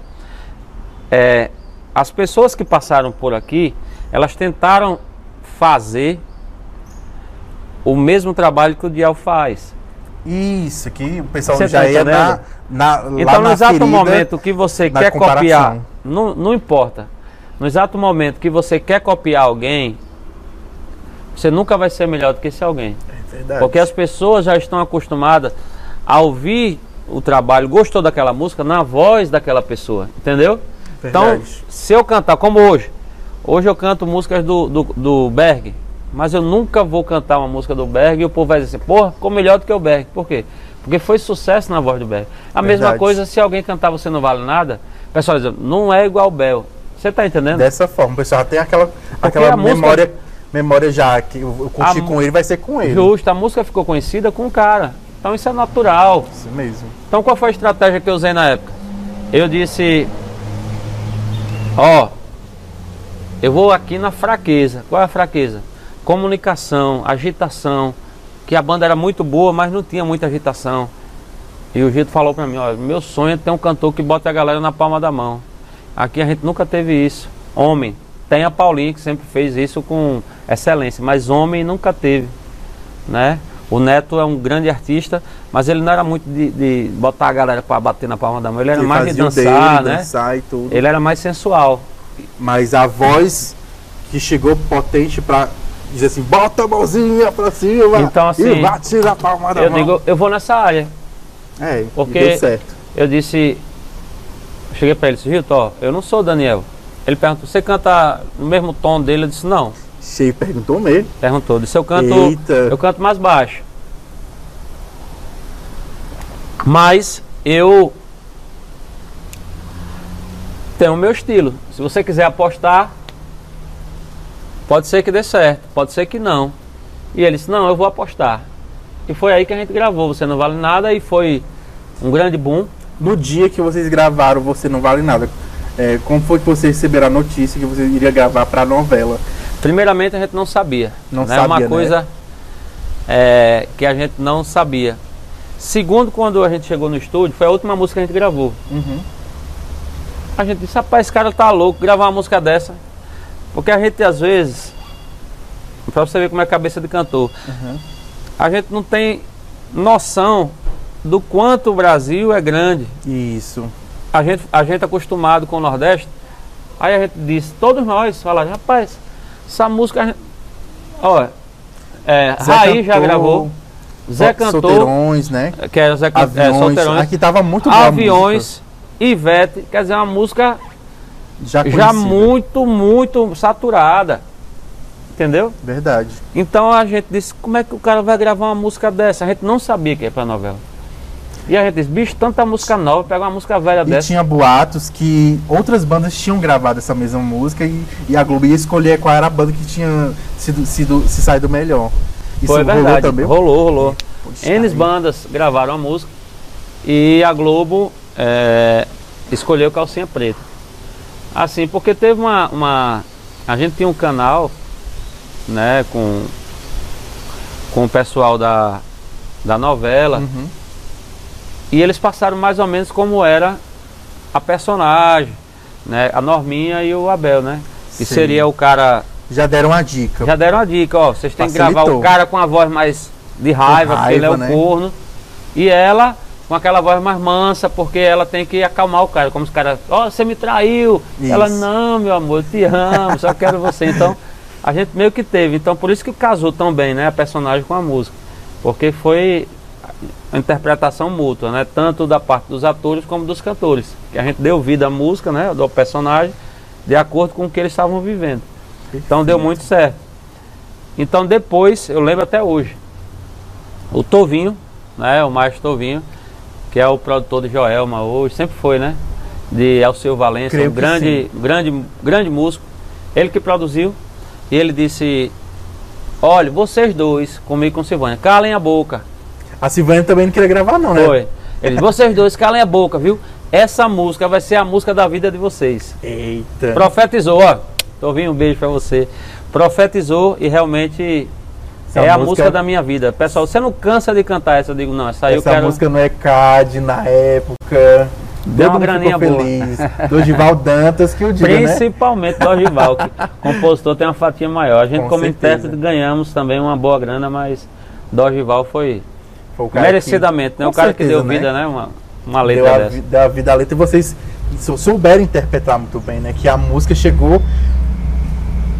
é as pessoas que passaram por aqui, elas tentaram fazer o mesmo trabalho que o Dial faz.
Isso, que o pessoal
Você
já
tá
ia na, na, lá
Então, no exato
ferida,
momento que você quer
comparação.
copiar, não, não importa. No exato momento que você quer copiar alguém, você nunca vai ser melhor do que esse alguém.
É verdade.
Porque as pessoas já estão acostumadas a ouvir o trabalho, gostou daquela música na voz daquela pessoa, entendeu? Então,
Verdade.
se eu cantar, como hoje, hoje eu canto músicas do, do, do Berg, mas eu nunca vou cantar uma música do Berg e o povo vai dizer assim, porra, ficou melhor do que o Berg. Por quê? Porque foi sucesso na voz do Berg. A mesma
Verdade.
coisa se alguém cantar Você Não Vale Nada, o pessoal diz, não é igual o Bel. Você tá entendendo?
Dessa forma, o pessoal tem aquela, aquela
música-
memória, memória já que eu, curti
A
com ele, vai ser com ele.
Justo, a música ficou conhecida com o cara. Então isso é natural.
Isso mesmo.
Então qual foi a estratégia que eu usei na época? Eu disse, ó, eu vou aqui na fraqueza. Qual é a fraqueza? Comunicação, agitação, que a banda era muito boa, mas não tinha muita agitação. E o Gito falou pra mim, ó, meu sonho é ter um cantor que bota a galera na palma da mão. Aqui a gente nunca teve isso. Homem, tem a Paulinha que sempre fez isso com excelência, mas homem nunca teve, né? O Neto é um grande artista, mas ele não era muito de, de botar a galera para bater na palma da mão. Ele era
Ele
mais de dançar,
dele,
né?
dançar e tudo.
Ele era mais sensual.
Mas a voz que chegou potente pra dizer assim, bota a mãozinha pra cima
Então, assim,
e bate na palma da
Eu
mão.
digo, eu vou nessa área.
é,
porque-
deu certo.
Eu disse, eu cheguei para ele, disse, Gilton, eu não sou Daniel. Ele perguntou, você canta no mesmo tom dele? Eu disse, não.
Cheio perguntou mesmo.
Perguntou, disse, eu canto,
Eita.
eu canto mais baixo. Mas eu tenho o meu estilo. Se você quiser apostar, pode ser que dê certo, pode ser que não. E ele disse, não, eu vou apostar. E foi aí que a gente gravou, Você Não Vale Nada, e foi um grande boom.
No dia que vocês gravaram Você Não Vale Nada, é, como foi que vocês receberam a notícia que você iria gravar pra novela?
Primeiramente a gente não sabia.
Não
né?
sabia,
Uma
né?
coisa é, que a gente não sabia. Segundo, quando a gente chegou no estúdio, foi a última música que a gente gravou.
Uhum.
A gente disse, rapaz, esse cara tá louco, gravar uma música dessa. Porque a gente às vezes, pra você ver como é a cabeça de cantor,
Uhum.
a gente não tem noção do quanto o Brasil é grande.
Isso.
A gente, a gente acostumado com o Nordeste, aí a gente disse, todos nós falaram, rapaz, essa música. a gente- Ó, é,
Zé
Raí já
cantou,
gravou, Zé cantou,
Solteirões, né?
que era Zé é,
Aviões.
Solteirões,
Aqui tava muito boa
Aviões, Ivete, quer dizer, uma música.
Já,
já muito, muito saturada. Entendeu?
Verdade.
Então a gente disse, como é que o cara vai gravar uma música dessa? A gente não sabia que ia pra novela. E a gente disse, bicho, tanta música nova, pega uma música velha
E
dessa.
tinha boatos que outras bandas tinham gravado essa mesma música e, e a Globo ia escolher qual era a banda que tinha sido, sido se saído melhor. Isso
Foi
rolou
verdade,
também?
rolou, rolou.
Poxa,
N bandas gravaram a música e a Globo é, escolheu Calcinha Preta. Assim, porque teve uma, uma. A gente tinha um canal, né, com, com o pessoal da, da novela.
Uhum.
E eles passaram mais ou menos como era a personagem, né? A Norminha e o Abel, né? Que
Sim.
seria o cara.
Já deram a dica.
Já deram a dica, ó. Vocês têm que gravar o cara com a voz mais de raiva, porque ele é
raiva,
o
né?
corno. E ela com aquela voz mais mansa, porque ela tem que acalmar o cara. Como os caras, ó, oh, você me traiu.
Isso.
Ela, não, meu amor, eu te amo, só quero você. Então, a gente meio que teve. Então, por isso que casou tão bem, né, a personagem com a música. Porque foi interpretação mútua, né? Tanto da parte dos atores como dos cantores. Que a gente deu vida à música, né? Do personagem, de acordo com o que eles estavam vivendo. Então deu muito certo. Então depois, eu lembro até hoje, o Tovinho, né? O maestro Tovinho, que é o produtor de Joelma hoje, sempre foi, né? De Alceu Valença,
Creio
um grande, grande, grande músico. Ele que produziu. E ele disse: Olha, vocês dois, comigo e com Silvânia, calem a boca.
A Silvânia também não queria gravar, não, né?
Foi. Ele disse, vocês dois, calem a boca, viu? Essa música vai ser a música da vida de vocês.
Eita.
Profetizou, ó. Tovinho, um beijo pra você. Profetizou e realmente
Essa
é a
música-
música da minha vida. Pessoal, você não cansa de cantar essa? Eu digo, não, essa aí eu
Essa
quero.
música no ECAD, na época.
Deu uma graninha
feliz. Dorival Dantas, que o diga, né?
Principalmente do Orival, que compositor tem uma fatia maior. A gente,
Com
como
certeza.
intérprete, ganhamos também uma boa grana, mas Dorival foi Merecidamente, né?
Com
O cara que
certeza,
deu vida, né? Uma, uma
que
letra
deu a,
dessa.
deu a vida à letra e vocês sou- souberam interpretar muito bem, né? Que a música chegou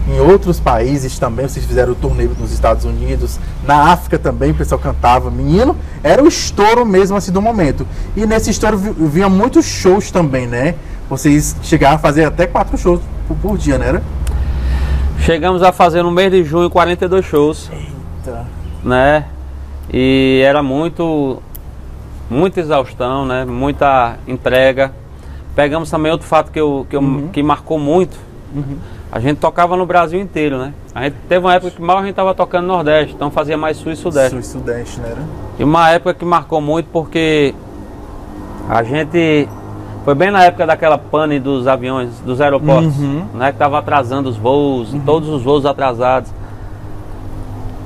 em outros países também. Vocês fizeram o turnê nos Estados Unidos, na África também, o pessoal cantava. Menino, era o estouro mesmo assim do momento. E nesse estouro vi- vinha muitos shows também, né? Vocês chegaram a fazer até quatro shows por, por dia, né? Era?
Chegamos a fazer no mês de junho 42 shows.
Eita.
né? E era muito, muita exaustão, né? Muita entrega. Pegamos também outro fato que, eu, que, eu-
Uhum.
que marcou muito. A gente tocava no Brasil inteiro, né? A gente teve uma época que mal a gente estava tocando no Nordeste, então fazia mais Sul e Sudeste.
Sul e Sudeste, né?
E uma época que marcou muito porque a gente foi bem na época daquela pane dos aviões, dos aeroportos,
Uhum.
né? Que tava atrasando os voos, todos os voos atrasados.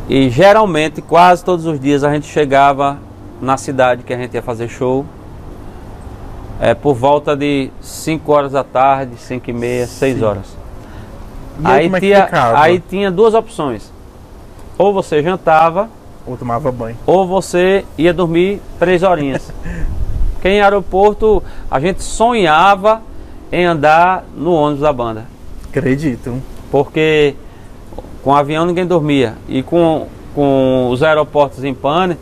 E geralmente, quase todos os dias, a gente chegava na cidade que a gente ia fazer show. É, por volta de 5 horas da tarde, 5 e meia, 6
Sim.
horas.
E aí,
Aí
é
tinha,
ficava?
aí tinha duas opções. Ou você jantava,
Ou tomava banho.
ou você ia dormir três horinhas. Porque em aeroporto a gente sonhava em andar no ônibus da banda.
Acredito.
Porque com o avião ninguém dormia. E com, com os aeroportos em pane,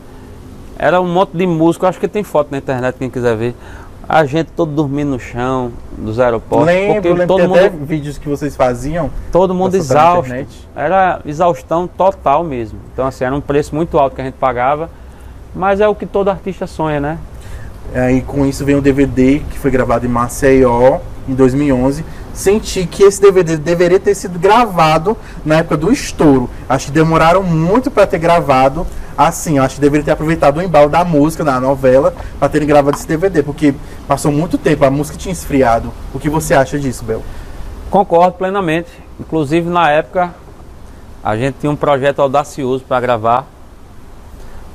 era um monte de músico. Acho que tem foto na internet, quem quiser ver. A gente todo dormindo no chão dos aeroportos.
lembro,
porque todo mundo,
até vídeos que vocês faziam.
todo mundo exausto. Era exaustão total mesmo. Então, assim, era um preço muito alto que a gente pagava. Mas é o que todo artista sonha, né?
Aí com isso vem o DVD que foi gravado em Maceió em 2011. Senti que esse DVD deveria ter sido gravado na época do estouro. Acho que demoraram muito para ter gravado assim. Acho que deveria ter aproveitado o embalo da música, da novela, para terem gravado esse DVD, porque passou muito tempo, a música tinha esfriado. O que você acha disso, Bel?
Concordo plenamente. Inclusive, na época, a gente tinha um projeto audacioso para gravar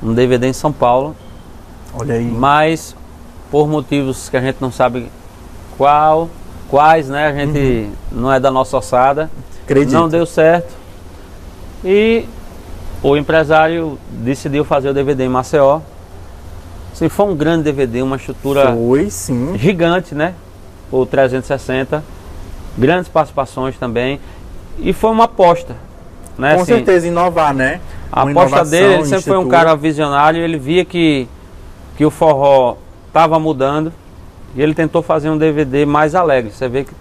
um DVD em São Paulo,
Olha aí.
mas por motivos que a gente não sabe qual, quais, né? A gente não é da nossa ossada,
Acredito.
não deu certo. E o empresário decidiu fazer o DVD em Maceió. Assim, foi um grande DVD, uma estrutura
Foi, sim.
gigante, né? O 360. Grandes participações também. E foi uma aposta. Né?
Com
assim,
certeza, inovar, né?
A aposta dele, ele sempre foi um cara visionário, ele via que, que o forró estava mudando e ele tentou fazer um DVD mais alegre. Você vê que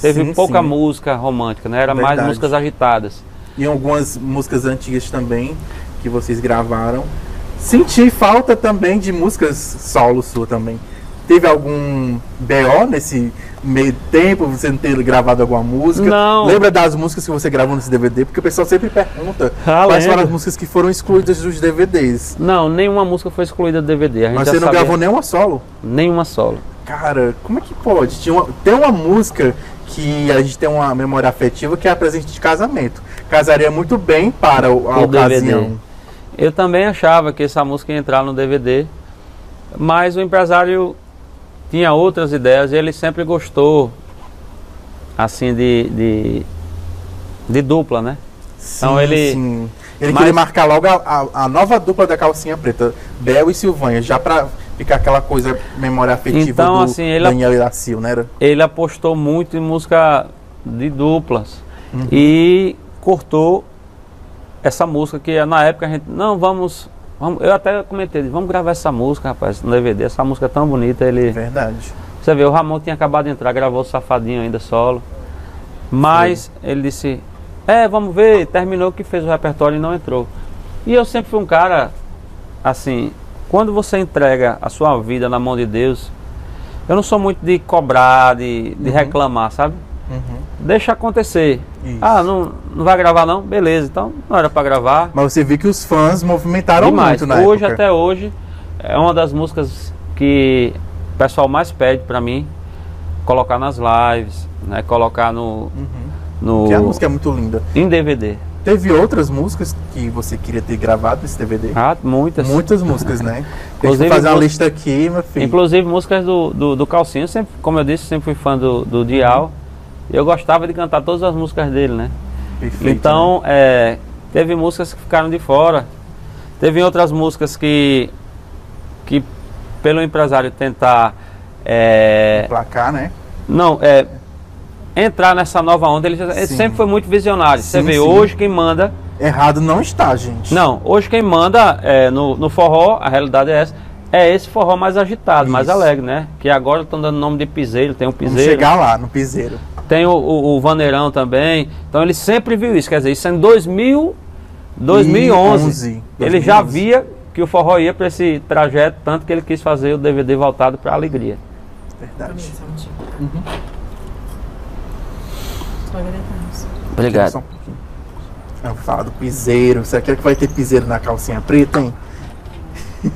teve
Sim,
pouca
sim.
música romântica, né? Era mais
Verdade.
músicas agitadas.
e algumas músicas antigas também que vocês gravaram. Senti falta também de músicas solo sua também. Teve algum BO nesse meio tempo, você não ter gravado alguma música?
Não.
Lembra das músicas que você gravou nesse DVD? Porque o pessoal sempre pergunta
Ah,
quais foram as músicas que foram excluídas dos DVDs.
Não, nenhuma música foi excluída do DVD.
Mas você não
sabia.
gravou nenhuma solo?
nenhuma solo.
Cara, como é que pode? Tinha uma- tem uma música que a gente tem uma memória afetiva que é a presente de casamento. Casaria muito bem para o- a
O
ocasião.
DVD. Eu também achava que essa música ia entrar no DVD, mas o empresário tinha outras ideias e ele sempre gostou assim de, de, de dupla, né? Então
Sim,
ele-
sim. Ele
Mas-
queria marcar logo a, a- a nova dupla da calcinha preta, Bel e Silvânia, já pra Fica aquela coisa memória afetiva
Então,
do
assim, ele-
Daniel Iracil, né?
Ele apostou muito em música de duplas
Uhum.
e cortou essa música que na época a gente, não, vamos, vamos eu até comentei, vamos gravar essa música, rapaz, no DVD, essa música é tão bonita, ele
Verdade.
Você vê, o Ramon tinha acabado de entrar, gravou o Safadinho ainda solo. Mas ele disse, é, vamos ver, terminou que fez o repertório e não entrou. E eu sempre fui um cara, assim, quando você entrega a sua vida na mão de Deus, eu não sou muito de cobrar, de, de
Uhum.
reclamar, sabe?
Uhum.
Deixa acontecer.
Isso.
Ah, não, não vai gravar não? Beleza, então não era pra gravar.
Mas você viu que os fãs movimentaram
Demais.
muito na
Hoje,
época.
até hoje, é uma das músicas que o pessoal mais pede pra mim colocar nas lives, né? Colocar no,
Uhum.
no
Que a música é muito linda.
em DVD.
Teve outras músicas que você queria ter gravado nesse DVD?
Ah, muitas.
Muitas músicas, né? Deixa eu fazer uma lista aqui, meu filho.
Inclusive músicas do, do, do Calcinho, sempre, como eu disse, sempre fui fã do, do Dial. E eu gostava de cantar todas as músicas dele, né?
Perfeito,
Então, é, teve músicas que ficaram de fora. Teve outras músicas que, que pelo empresário tentar. é,
né? placar, né?
não, é. Entrar nessa nova onda, ele, sempre foi muito visionário. Você
Sim,
vê,
sim.
hoje quem manda.
Errado não está, gente.
Não, hoje quem manda é, no, no forró, a realidade é essa. É esse forró mais agitado, mais
Isso.
alegre, né? Que agora estão dando nome de piseiro, tem um
Vamos
piseiro.
chegar lá, no piseiro.
Tem o, o, o Vaneirão também. Então ele sempre viu isso. Quer dizer, isso é em 2000, 2011.
11,
Ele já
2011.
via que o forró ia para esse trajeto, tanto que ele quis fazer o DVD voltado para a alegria.
Verdade.
Agradecemos.
Obrigado.
Um. Vamos falar do piseiro. Você quer que vai ter piseiro na calcinha preta, hein?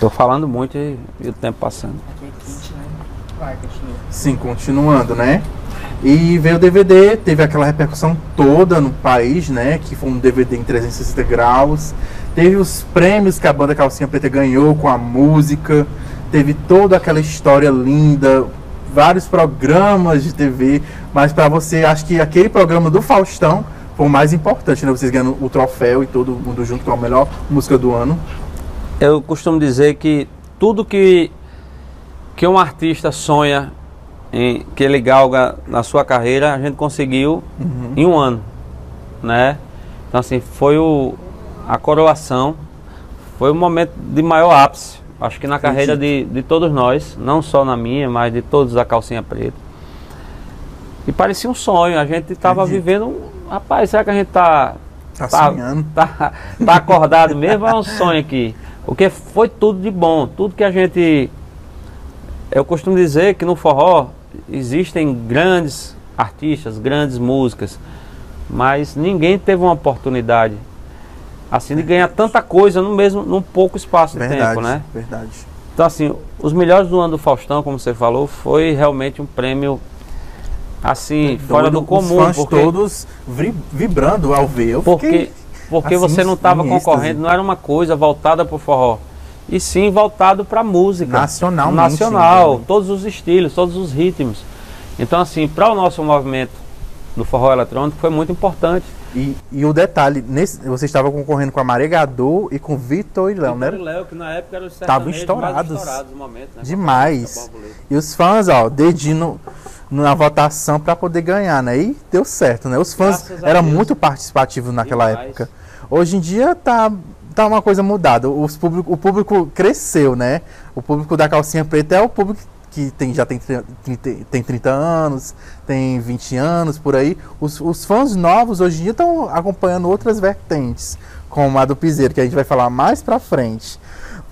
Tô falando muito e, e o tempo passando.
Aqui é quente, né? Vai, continua.
Sim, continuando, né? E veio o DVD, teve aquela repercussão toda no país, né? Que foi um DVD em 360 graus. Teve os prêmios que a banda Calcinha Preta ganhou com a música. Teve toda aquela história linda. Vários programas de TV. Mas pra você, acho que aquele programa do Faustão foi o mais importante, né? Vocês ganhando o troféu e todo mundo junto com a melhor música do ano.
Eu costumo dizer que tudo que, que um artista sonha em que ele galga na sua carreira, a gente conseguiu em um ano, né? Então assim, foi o, a coroação, foi o momento de maior ápice, acho que na carreira de, de todos nós, não só na minha, mas de todos da calcinha preta. E parecia um sonho, a gente estava vivendo, um- rapaz, será que a gente tá
Tá,
Tá.
sonhando.
tá, tá acordado mesmo, é um sonho aqui. Porque foi tudo de bom, tudo que a gente. Eu costumo dizer que no forró existem grandes artistas, grandes músicas, mas ninguém teve uma oportunidade assim de ganhar tanta coisa no mesmo, num pouco espaço de
Verdade,
tempo, né?
verdade.
Então assim, os melhores do ano do Faustão, como você falou, foi realmente um prêmio assim, fora do comum,
Os fãs
porque
todos vi- vibrando ao ver. Eu
porque, porque
assim,
você não estava
em
concorrendo, não era uma coisa voltada para o forró. E sim voltado para música.
Nacionalmente,
Nacional,
então.
todos os estilos, todos os ritmos. Então, assim, para o nosso movimento do forró eletrônico foi muito importante.
E, e o detalhe, nesse, você estava concorrendo com a Maregador e com Vitor e Léo, né?
Vitor e Léo, que na época eram os
Estavam estourados.
estourados no momento, né?
Demais. E os fãs, ó, dedinho na votação para poder ganhar, né? E deu certo, né? Os fãs
Graças
eram muito participativos naquela
Demais.
época. Hoje em dia tá, tá uma coisa mudada. Os público, o público cresceu, né? O público da calcinha preta é o público que tem, já tem 30, 30 tem 30 anos, tem 20 anos, por aí. Os, os fãs novos hoje em dia estão acompanhando outras vertentes, como a do Piseiro, que a gente vai falar mais pra frente.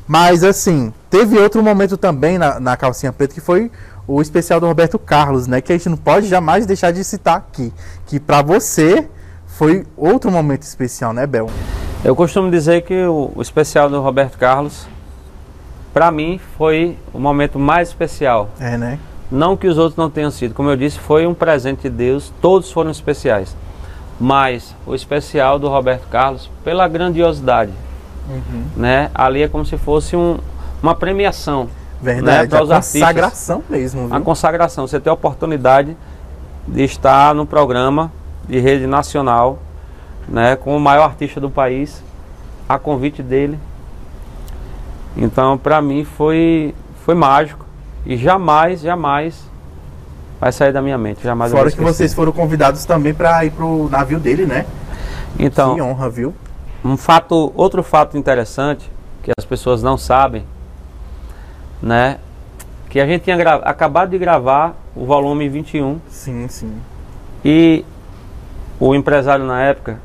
Mas assim, teve outro momento também na, na calcinha preta que foi o especial do Roberto Carlos, né? Que a gente não pode jamais deixar de citar aqui. Que pra você foi outro momento especial, né, Bel?
Eu costumo dizer que o, o especial do Roberto Carlos, para mim, foi o momento mais especial.
É, né?
Não que os outros não tenham sido. Como eu disse, foi um presente de Deus. Todos foram especiais. Mas o especial do Roberto Carlos, pela grandiosidade, né? Ali é como se fosse um- uma premiação,
Verdade.
Pra
a
os artistas.
consagração mesmo,
a
viu?
consagração. Você ter a oportunidade de estar no programa de rede nacional, né? Com o maior artista do país, a convite dele. Então, pra mim foi foi mágico e jamais, jamais vai sair da minha mente, jamais
Fora que vocês foram convidados também pra ir pro navio dele, né?
Então,
que honra, viu?
Um fato, outro fato interessante que as pessoas não sabem, né? Que a gente tinha acabado de gravar o volume 21
Sim, sim.
e o empresário na época,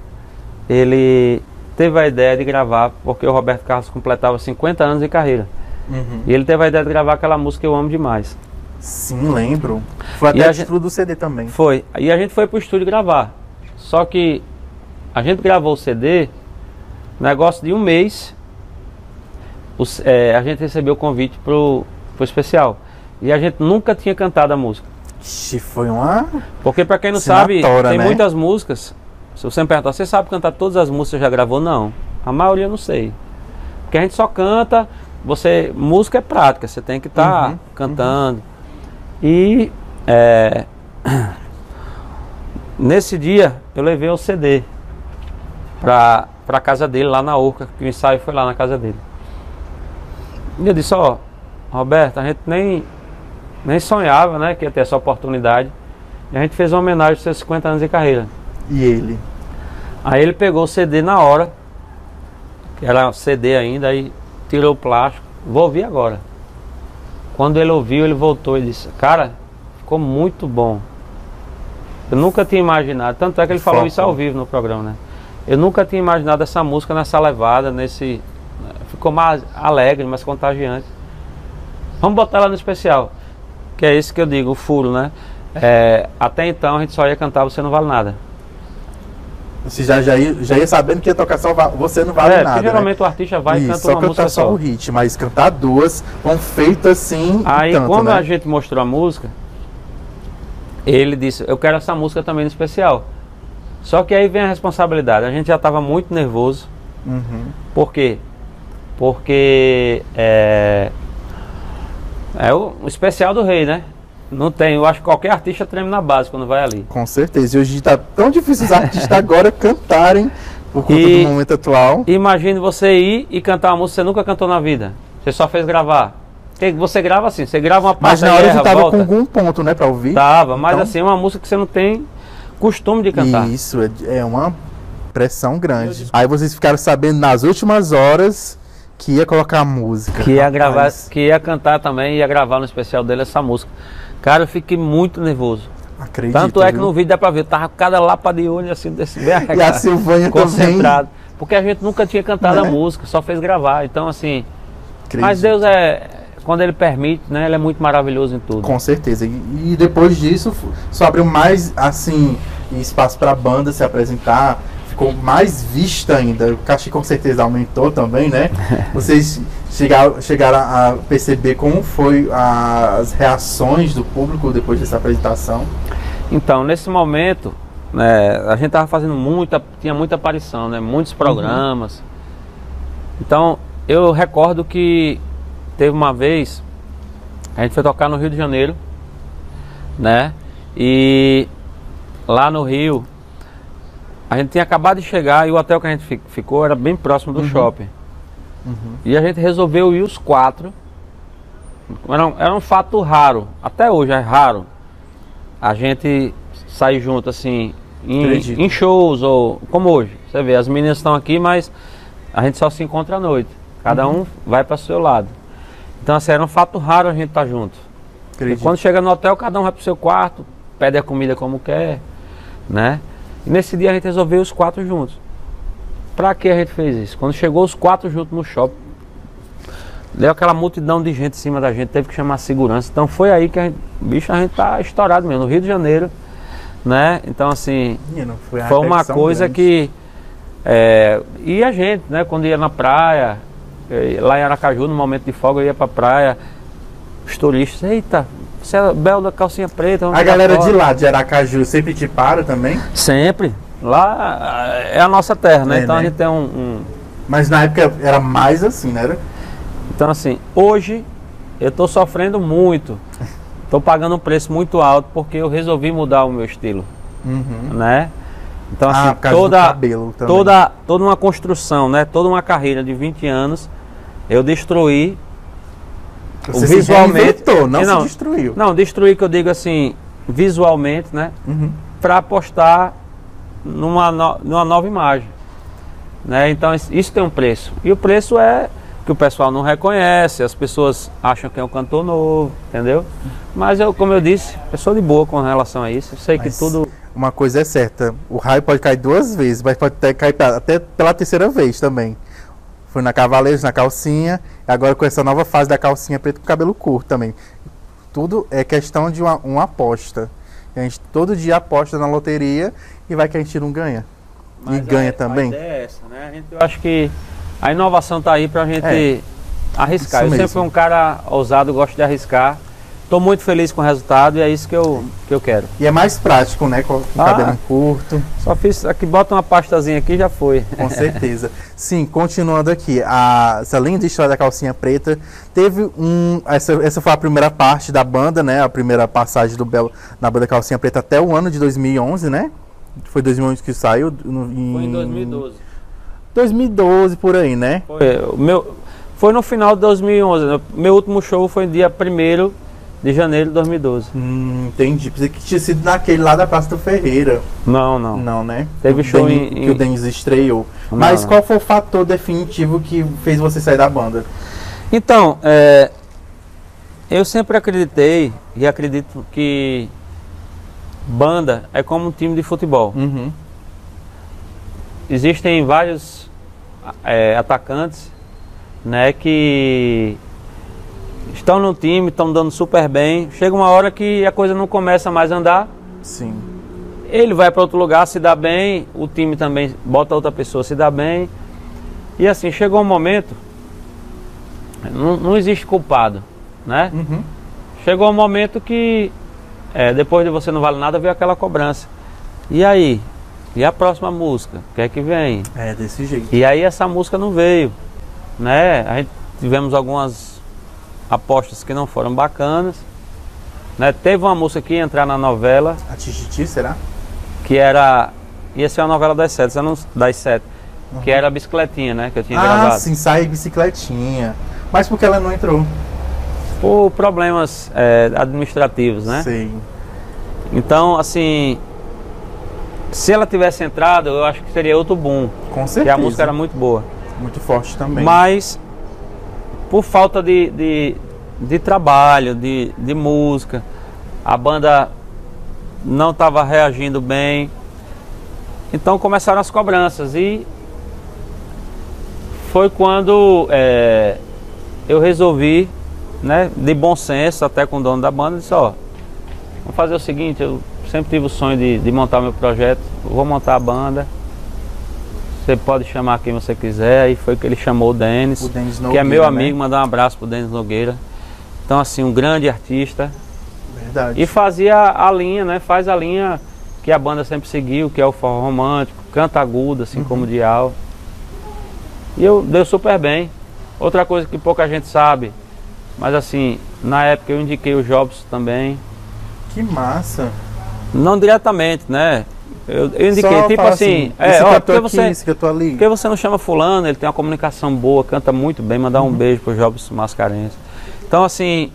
ele teve a ideia de gravar porque o Roberto Carlos completava 50 anos de carreira.
Uhum.
E ele teve a ideia de gravar aquela música Eu Amo Demais.
Sim, lembro. Foi até o título do CD também.
Foi. E a gente foi pro estúdio gravar. Só que a gente gravou o CD, negócio de um mês. os- é, a gente recebeu o convite pro, pro especial. E a gente nunca tinha cantado a música.
Ixi, foi uma.
Porque pra quem não sabe,
Assinatória,
tem
né?
muitas músicas. Se você me perguntar, você sabe cantar todas as músicas que já gravou? Não. A maioria eu não sei. Porque a gente só canta, você. Música é prática, você tem que estar
Uhum,
cantando. E é, nesse dia eu levei o CD pra, pra casa dele, lá na Urca, que o ensaio foi lá na casa dele. E eu disse, ó, Roberto, a gente nem, nem sonhava né, que ia ter essa oportunidade. E a gente fez uma homenagem aos seus 50 anos de carreira.
E ele?
Aí ele pegou o CD na hora, que era CD ainda, aí tirou o plástico. Vou ouvir agora. Quando ele ouviu, ele voltou e disse: Cara, ficou muito bom. Eu nunca tinha imaginado. Tanto é que ele falou
Foco.
isso ao vivo no programa, né? Eu nunca tinha imaginado essa música nessa levada, nesse. Ficou mais alegre, mais contagiante. Vamos botar ela no especial. Que é isso que eu digo, o furo, né? É, até então a gente só ia cantar Você Não Vale Nada.
Você já, já, ia, já ia sabendo que ia tocar só Você Não Vale
é,
Nada.
porque
né?
geralmente o artista vai e canta
só
uma
cantar
música
só
só.
o hit, mas cantar duas com feito assim.
Aí
tanto,
quando
né?
a gente mostrou a música, ele disse, eu quero essa música também no especial. Só que aí vem a responsabilidade. A gente já estava muito nervoso.
Uhum.
Por quê? Porque é, é o especial do rei, né? Não tem, eu acho que qualquer artista treme na base quando vai ali.
Com certeza. E hoje tá tão difícil os artistas agora cantarem por conta
E-
do momento atual.
Imagine você ir e cantar uma música que você nunca cantou na vida. Você só fez gravar. Você grava assim, você grava uma
Mas
parte
na
aí,
hora
erra,
você tava
volta.
com algum ponto, né, pra ouvir?
Tava, mas
Então-
assim, é uma música que você não tem costume de cantar.
Isso, é, é uma pressão grande. Aí vocês ficaram sabendo nas últimas horas que ia colocar a música.
Que ia gravar, que ia cantar também, ia gravar no especial dele essa música. Cara, eu fiquei muito nervoso.
Acredito,
Tanto é que
viu?
no vídeo dá pra ver, tava com cada lapa de olho assim, desse bem
E a Silvânia também.
concentrado. Porque a gente nunca tinha cantado
Né?
a música, só fez gravar. Então, assim,
Acredito.
mas Deus é, quando Ele permite, né, Ele é muito maravilhoso em tudo.
Com certeza. E, e depois disso, só abriu mais, assim, espaço pra banda se apresentar. Ficou mais vista ainda. O cachê com certeza aumentou também, né? Vocês chegaram, chegaram a perceber como foi a- as reações do público depois dessa apresentação?
Então, nesse momento, né, a gente tava fazendo muita, tinha muita aparição, né, muitos programas. Então, eu recordo que teve uma vez, a gente foi tocar no Rio de Janeiro, né, e lá no Rio, a gente tinha acabado de chegar e o hotel que a gente fi- ficou era bem próximo do shopping. E a gente resolveu ir os quatro. Era um, era um fato raro, até hoje é raro a gente sair junto assim em, em shows ou como hoje. Você vê, as meninas estão aqui, mas a gente só se encontra à noite. Cada um vai para o seu lado. Então assim, era um fato raro a gente estar junto. E
Acredito.
quando chega no hotel, cada um vai pro seu quarto, pede a comida como quer, né? E nesse dia a gente resolveu os quatro juntos. Pra que a gente fez isso? Quando chegou os quatro juntos no shopping, deu aquela multidão de gente em cima da gente, teve que chamar a segurança. Então foi aí que a gente, bicho, a gente tá estourado mesmo, no Rio de Janeiro, né? Então assim,
foi,
foi uma coisa que. é, e a gente, né, quando ia na praia, eh, lá em Aracaju, no momento de folga, eu ia pra praia, os turistas, eita, belo da calcinha preta.
A galera
foto."
de lá, de Aracaju, sempre te para também?
Sempre. Lá ah, é a nossa terra, né?
É,
então
né?
a gente tem um- um,
Mas na época era mais assim, né?
Então, assim, hoje eu estou sofrendo muito. Estou pagando um preço muito alto porque eu resolvi mudar o meu estilo,
Uhum.
né? Então, assim,
Ah, por causa do
toda, toda, toda uma construção, né? Toda uma carreira de 20 anos, Eu destruí
Você
visualmente-
se reinventou, não,
Não,
se destruiu.
Não, destruir que eu digo assim, visualmente, né?
Uhum.
Para apostar numa, no- numa nova imagem. Né? Então isso- tem um preço. E o preço é que o pessoal não reconhece, as pessoas acham que é um cantor novo, entendeu? Mas eu, como eu disse, eu sou de boa com relação a isso. Eu sei
Mas
que tudo.
Uma coisa é certa, o raio pode cair duas vezes, mas pode até cair até pela terceira vez também. Foi na Cavaleiros, na calcinha, agora com essa nova fase da calcinha preta com cabelo curto também. Tudo é questão de uma, uma aposta. A gente todo dia aposta na loteria e vai que a gente não ganha. e
Mas
ganha
a-
também.
A ideia é essa, né? A gente, eu acho que a inovação tá aí pra gente
É.
arriscar. Eu sempre
mesmo.
fui um cara ousado, gosto de arriscar. Tô muito feliz com o resultado e é isso que eu, que eu quero.
E é mais prático, né? Com o
Ah.
cabelo curto,
Só fiz aqui, bota uma pastazinha aqui e já foi.
com certeza. Sim, continuando aqui, a, essa linda história da calcinha preta teve um. Essa, essa foi a primeira parte da banda, né? A primeira passagem do Belo na banda Calcinha Preta até o ano de 2011, né? Foi 2011 que saiu? no-
Foi em 2012.
2012 por aí, né?
Foi, o meu, foi no final de 2011. né? Meu último show foi dia 1 de janeiro de 2012.
Hum, entendi. Pensei que tinha sido naquele lá da Praça do Ferreira.
Não, não.
Não, né?
Teve
O
show em-
que o Denis estreou.
Não,
Mas qual foi o fator definitivo que fez você sair da banda?
Então, é, eu sempre acreditei e acredito que banda é como um time de futebol.
Uhum.
Existem vários é, atacantes né, que estão no time, estão dando super bem. Chega uma hora que a coisa não começa mais a andar.
Sim.
Ele vai para outro lugar, se dá bem, o time também bota outra pessoa, se dá bem. E assim, chegou um momento, não, não existe culpado, né?
Uhum.
Chegou um momento que, é, depois de Você Não Vale Nada, veio aquela cobrança. E aí? E a próxima música? O que é que vem?
É, desse jeito.
E aí essa música não veio, né? A gente tivemos algumas apostas que não foram bacanas. Né? Teve uma música que ia entrar na novela,
A Tititi, será?
que era. Ia ser uma novela das sete, não- das sete. Que era a bicicletinha, né? Que eu tinha
ah,
gravado.
sim, sai bicicletinha. Mas por que ela não entrou?
Por problemas é, administrativos, né?
Sei.
Então, assim. Se ela tivesse entrado, eu acho que seria outro boom.
Com
Porque
certeza.
a música era muito boa.
muito forte também.
Mas, por falta de, de, de trabalho, de, de música, a banda não estava reagindo bem. Então começaram as cobranças e foi quando é, eu resolvi, né, de bom senso, até com o dono da banda, disse, ó, vamos fazer o seguinte, eu sempre tive o sonho de, de montar meu projeto, vou montar a banda. Você pode chamar quem você quiser, aí foi que ele chamou o Denis,
O Denis
que é meu
né?
amigo, mandar um abraço pro Denis Nogueira. Então assim, um grande artista.
Verdade.
E fazia a linha, né? Faz a linha que a banda sempre seguiu, que é o forró romântico, canta agudo, assim como o dial. E eu deu super bem. Outra coisa que pouca gente sabe, mas assim, na época eu indiquei o Jobs também.
Que massa.
Não diretamente, né? Eu, eu indiquei,
Só
tipo assim,
esse
é, ó, porque
aqui,
você,
esse cantor ali.
por que você não chama fulano? Ele tem uma comunicação boa, canta muito bem, mandar um beijo pro Jobs Mascarenhas. Então assim,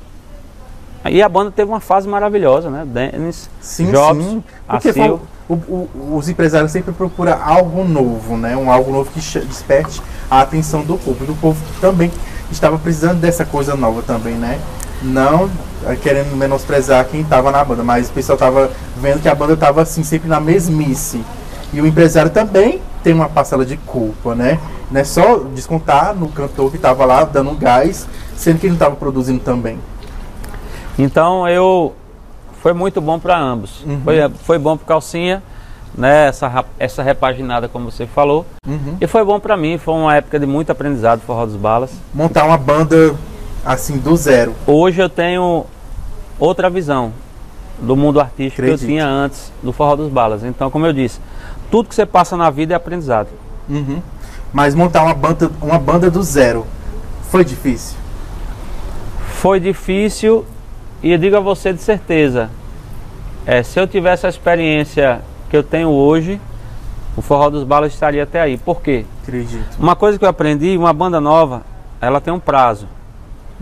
e a banda teve uma fase maravilhosa, né? Denis,
Sim,
Jobs,
sim. Porque foi- o- o- os empresários sempre procuram algo novo, né? Um algo novo que desperte a atenção do público. O povo também estava precisando dessa coisa nova também, né? Não eh, querendo menosprezar quem estava na banda, mas o pessoal estava vendo que a banda estava assim sempre na mesmice. E o empresário também tem uma parcela de culpa, né? Não é só descontar no cantor que estava lá dando gás, sendo que ele não estava produzindo também.
Então eu foi muito bom para ambos.
Uhum.
Foi, foi bom pro Calcinha, né? Essa, essa repaginada, como você falou.
Uhum.
E foi bom para mim, foi uma época de muito aprendizado Forró dos Balas.
Montar uma banda assim do zero.
Hoje eu tenho outra visão do mundo artístico que eu tinha antes do Forró dos Balas. Então, como eu disse, tudo que você passa na vida é aprendizado.
Uhum. Mas montar uma banda, uma banda do zero foi difícil.
Foi difícil e eu digo a você de certeza, é, se eu tivesse a experiência que eu tenho hoje, o Forró dos Balas estaria até aí. Por quê?
Acredito.
Uma coisa que eu aprendi, uma banda nova, ela tem um prazo.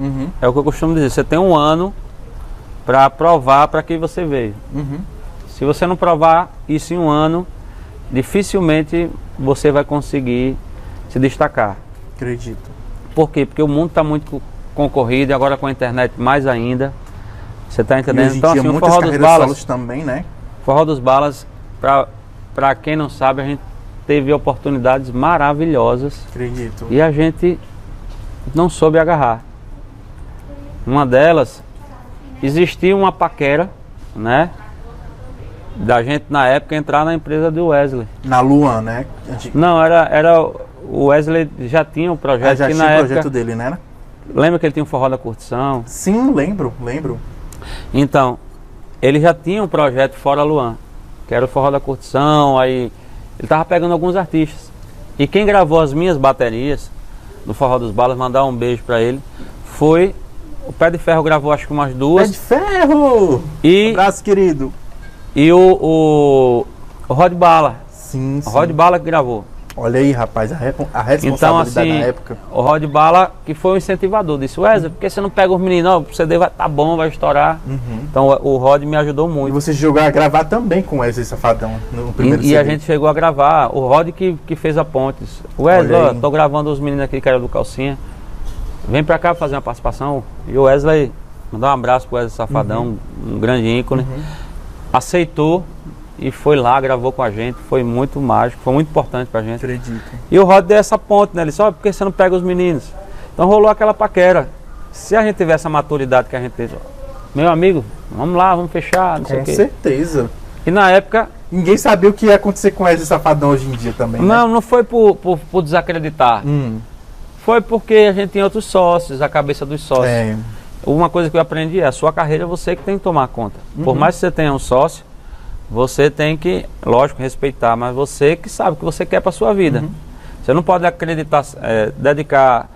Uhum,
É o que eu costumo dizer, você tem um ano para provar para que você veio.
uhum.
Se você não provar isso em um ano, dificilmente você vai conseguir se destacar.
Acredito.
Por quê? Porque o mundo está muito co- concorrido e agora com a internet mais ainda. Você está entendendo? Então, assim, o
muitas
Forró dos Balas,
também, né?
Forró dos Balas, para quem não sabe, a gente teve oportunidades maravilhosas
Acredito.
e a gente não soube agarrar. Uma delas, existia uma paquera, né? Da gente na época entrar na empresa do Wesley.
Na Luan, né? Antigo.
Não, era, era o Wesley já tinha um projeto
Ah, já tinha
na
o
época.
projeto dele, né?
Lembra que ele tinha um forró da curtição?
Sim, lembro, lembro.
Então, ele já tinha um projeto fora Luan, que era o forró da curtição, aí ele tava pegando alguns artistas. E quem gravou as minhas baterias no Forró dos Balas, mandar um beijo pra ele, foi o Pé de Ferro gravou acho que umas
Pé
duas
de ferro!
e,
Abraço, querido.
e o, o, o Rod Bala,
Sim,
o
sim.
Rod Bala que gravou.
Olha aí, rapaz, a, a
Então
responsabilidade
assim,
da época.
o Rod Bala que foi o incentivador, disse, Wesley, por que você não pega os meninos? Não, o CD vai tá bom, vai estourar.
Uhum.
Então o o Rod me ajudou
E
muito.
você chegou a gravar também com o Wesley Safadão no primeiro
E, e a
CD.
gente chegou a gravar, o Rod que, que fez a pontes. Wesley, ó, tô gravando os meninos aqui que era do Calcinha. Vem pra cá fazer uma participação. E o Wesley, mandar um abraço pro Wesley Safadão, um grande ícone.
Uhum.
Aceitou e foi lá, gravou com a gente. Foi muito mágico, foi muito importante pra gente.
Acredito.
E o Rod deu essa ponte, né? Ele disse, ó, por que você não pega os meninos? Então rolou aquela paquera. Se a gente tivesse a maturidade que a gente teve, meu amigo, vamos lá, vamos fechar, não sei o
Com
quê.
certeza.
E na época,
Ninguém sabia o que ia acontecer com o Wesley Safadão hoje em dia também, né?
não, não foi por, por, por desacreditar.
Hum,
Foi porque a gente tinha outros sócios, a cabeça dos sócios.
é,
Uma coisa que eu aprendi é a sua carreira é você que tem que tomar conta. Por
Uhum.
mais que você tenha um sócio, você tem que, lógico, respeitar, mas você que sabe o que você quer para sua vida.
Uhum.
Você não pode acreditar, é, dedicar,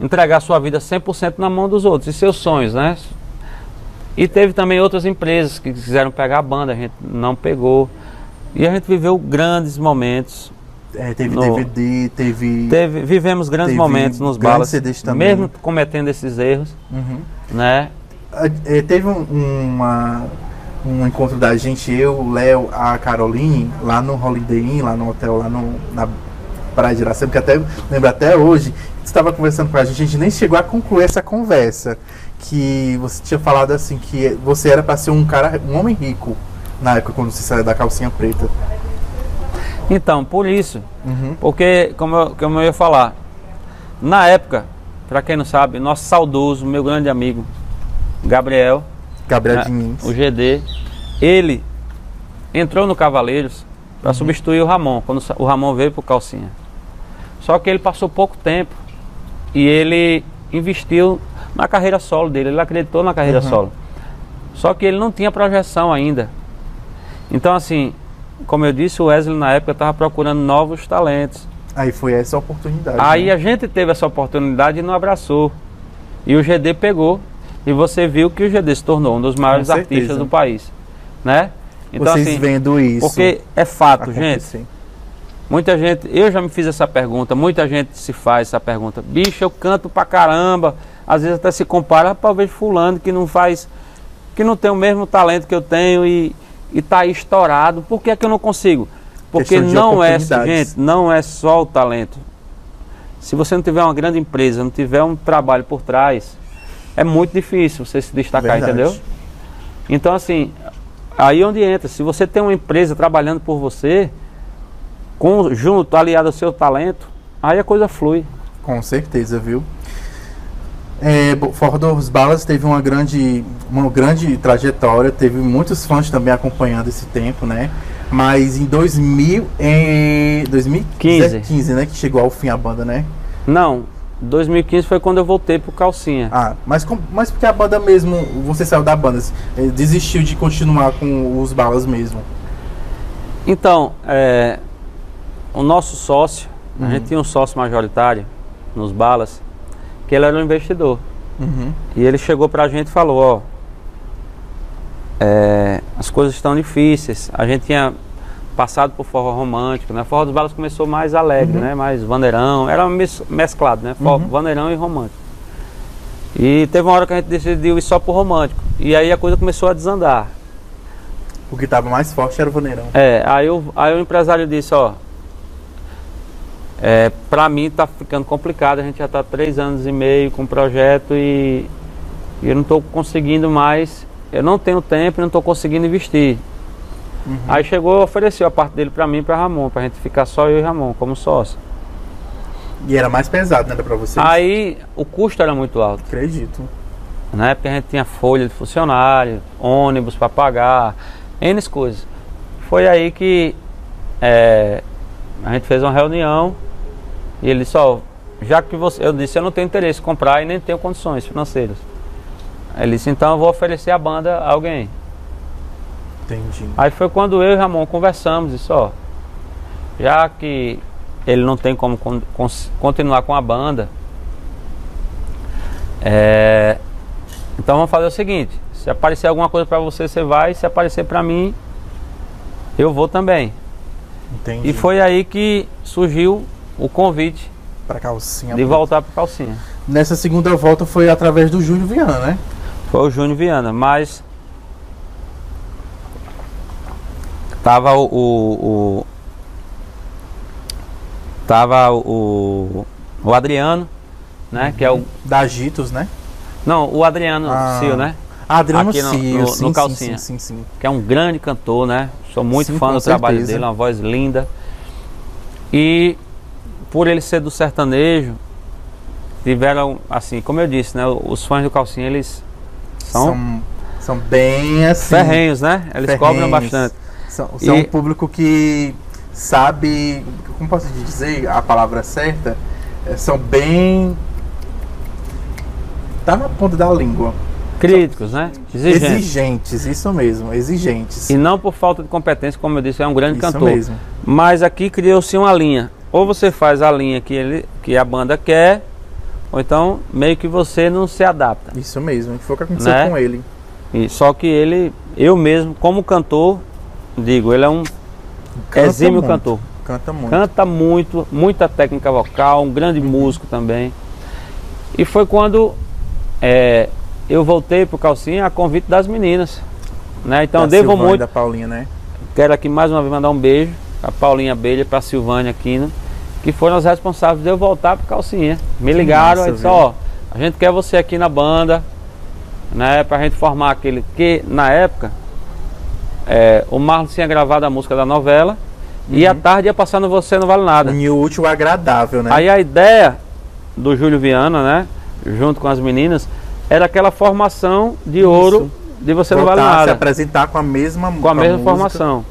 entregar a sua vida 100% na mão dos outros e seus sonhos, né? E teve também outras empresas que quiseram pegar a banda, a gente não pegou. E a gente viveu grandes momentos,
é, teve
No-
DVD, teve...
Teve, vivemos grandes
Teve
momentos nos balas, mesmo cometendo esses erros,
Uhum.
né?
É, teve um, uma, um encontro da gente, eu, o Léo, a Caroline, lá no Holiday Inn, lá no hotel, lá no, na Praia de Iracema, que até lembro até hoje, você estava conversando com a gente, a gente nem chegou a concluir essa conversa, que você tinha falado assim, que você era para ser um cara, um homem rico, na época quando você saiu da calcinha preta.
Então, por isso,
Uhum.
porque, como eu, como eu ia falar, na época, para quem não sabe, nosso saudoso, meu grande amigo, Gabriel,
Gabriel
né,
Diniz.
o GD, ele entrou no Cavaleiros para substituir o Ramon, quando o Ramon veio pro Calcinha. Só que ele passou pouco tempo e ele investiu na carreira solo dele, ele acreditou na carreira
Uhum.
solo. Só que ele não tinha projeção ainda. Então, assim, como eu disse, o Wesley na época estava procurando novos talentos.
Aí foi essa oportunidade.
Aí
né?
a gente teve essa oportunidade e não abraçou. E o GD pegou. E você viu que o GD se tornou um dos maiores artistas do país. Né? Então,
Vocês
assim,
vendo isso
porque é fato, gente. Muita gente, eu já me fiz essa pergunta, muita gente se faz essa pergunta. Bicho, eu canto pra caramba. Às vezes até se compara, eu vejo fulano que não faz, que não tem o mesmo talento que eu tenho e, e tá aí estourado. Por que é que eu não consigo? Porque não é, gente, não é só o talento. Se você não tiver uma grande empresa, não tiver um trabalho por trás, é muito difícil você se destacar,
Verdade.
entendeu? Então, assim, aí onde entra. Se você tem uma empresa trabalhando por você, com, junto, aliado ao seu talento, aí a coisa flui.
Com certeza, viu? É, Forró dos Balas teve uma grande, uma grande trajetória, teve muitos fãs também acompanhando esse tempo, né? Mas em 2000, em 2015,
15.
né, que chegou ao fim a banda, né?
Não, 2015 foi quando eu voltei pro Calcinha.
Ah, mas, com- mas porque a banda mesmo, você saiu da banda, eh, desistiu de continuar com os Balas mesmo.
Então, é, o nosso sócio,
Uhum.
a gente tinha um sócio majoritário nos balas, que ele era um investidor.
Uhum.
E ele chegou pra gente e falou, ó, é, as coisas estão difíceis. A gente tinha passado por forró romântico, né? Forró dos Balas começou mais alegre,
Uhum.
né? Mais vaneirão, era mes- mesclado, né? Forró,
Uhum.
Vaneirão e romântico. E teve uma hora que a gente decidiu ir só pro romântico. E aí a coisa começou a desandar.
O que tava mais forte era o vaneirão.
É, aí o, aí o empresário disse, ó, é, pra mim tá ficando complicado, a gente já tá três anos e meio com o projeto e, e eu não tô conseguindo mais, eu não tenho tempo e não tô conseguindo investir.
Uhum.
Aí chegou, ofereceu a parte dele pra mim e pra Ramon, pra gente ficar só eu e Ramon como sócio.
E era mais pesado, né, pra vocês?
Aí o custo era muito alto,
Acredito.
né? Porque a gente tinha folha de funcionário, ônibus pra pagar, N coisas. Foi aí que é, a gente fez uma reunião e ele disse, ó, já que você. Eu disse, eu não tenho interesse em comprar e nem tenho condições financeiras. Ele disse, então eu vou oferecer a banda a alguém.
Entendi.
Aí foi quando eu e Ramon conversamos, disse, ó, já que ele não tem como con- continuar com a banda, é, então vamos fazer o seguinte, se aparecer alguma coisa pra você, você vai, se aparecer pra mim, eu vou também.
Entendi.
E foi aí que surgiu o convite
pra calcinha.
de voltar pro Calcinha.
Nessa segunda volta foi através do Júlio Viana, né?
Foi o Júnior Viana, mas tava o, o, o- tava o, o Adriano, né, que é o
Da Agitos, né?
não, o Adriano
Ah.
Cio, né,
Adriano
Aqui no-
Cio,
no-
sim,
no Calcinha.
Sim, sim,
que é um grande cantor, né? Sou muito fã do trabalho
certeza.
dele, uma voz linda. E por ele ser do sertanejo, tiveram assim, como eu disse, né, os fãs do Calcinha, eles são,
São, são bem assim.
ferrenhos, né? Eles
ferrenhos.
cobram bastante.
São, são
E-
um público que sabe, como posso dizer a palavra certa? É, são bem. Tá na ponta da língua.
Críticos, né? Exigentes.
Exigentes, isso mesmo, exigentes.
E não por falta de competência, como eu disse, é um grande
isso
cantor.
mesmo.
Mas aqui criou-se uma linha. Ou você faz a linha que, ele, que a banda quer, ou então meio que você não se adapta.
Isso mesmo. Foi o que aconteceu
Né?
com ele.
E, só que ele, eu mesmo, como cantor, digo, ele é um
Canta
exímio
muito,
cantor.
Canta muito.
Canta muito, muita técnica vocal, um grande músico também. E foi quando é, eu voltei pro Calcinha a convite das meninas. Né? Então
da
devo
Silvana
muito.
da Paulinha, né?
Quero aqui mais uma vez mandar um beijo para Paulinha Abelha, para Silvânia Aquino, que foram os responsáveis de eu voltar para Calcinha. Me
Que
ligaram
massa,
e disse,
viu?
ó, a gente quer você aqui na banda, né, pra gente formar aquele que na época é, o Marlon tinha gravado a música da novela e à tarde ia passar no Você Não Vale Nada.
Unir o útil agradável, né?
Aí a ideia do Júlio Viana, né, junto com as meninas, era aquela formação de ouro de Você Não Vale
Voltar a se
Nada,
apresentar com a mesma
com a mesma
música.
formação.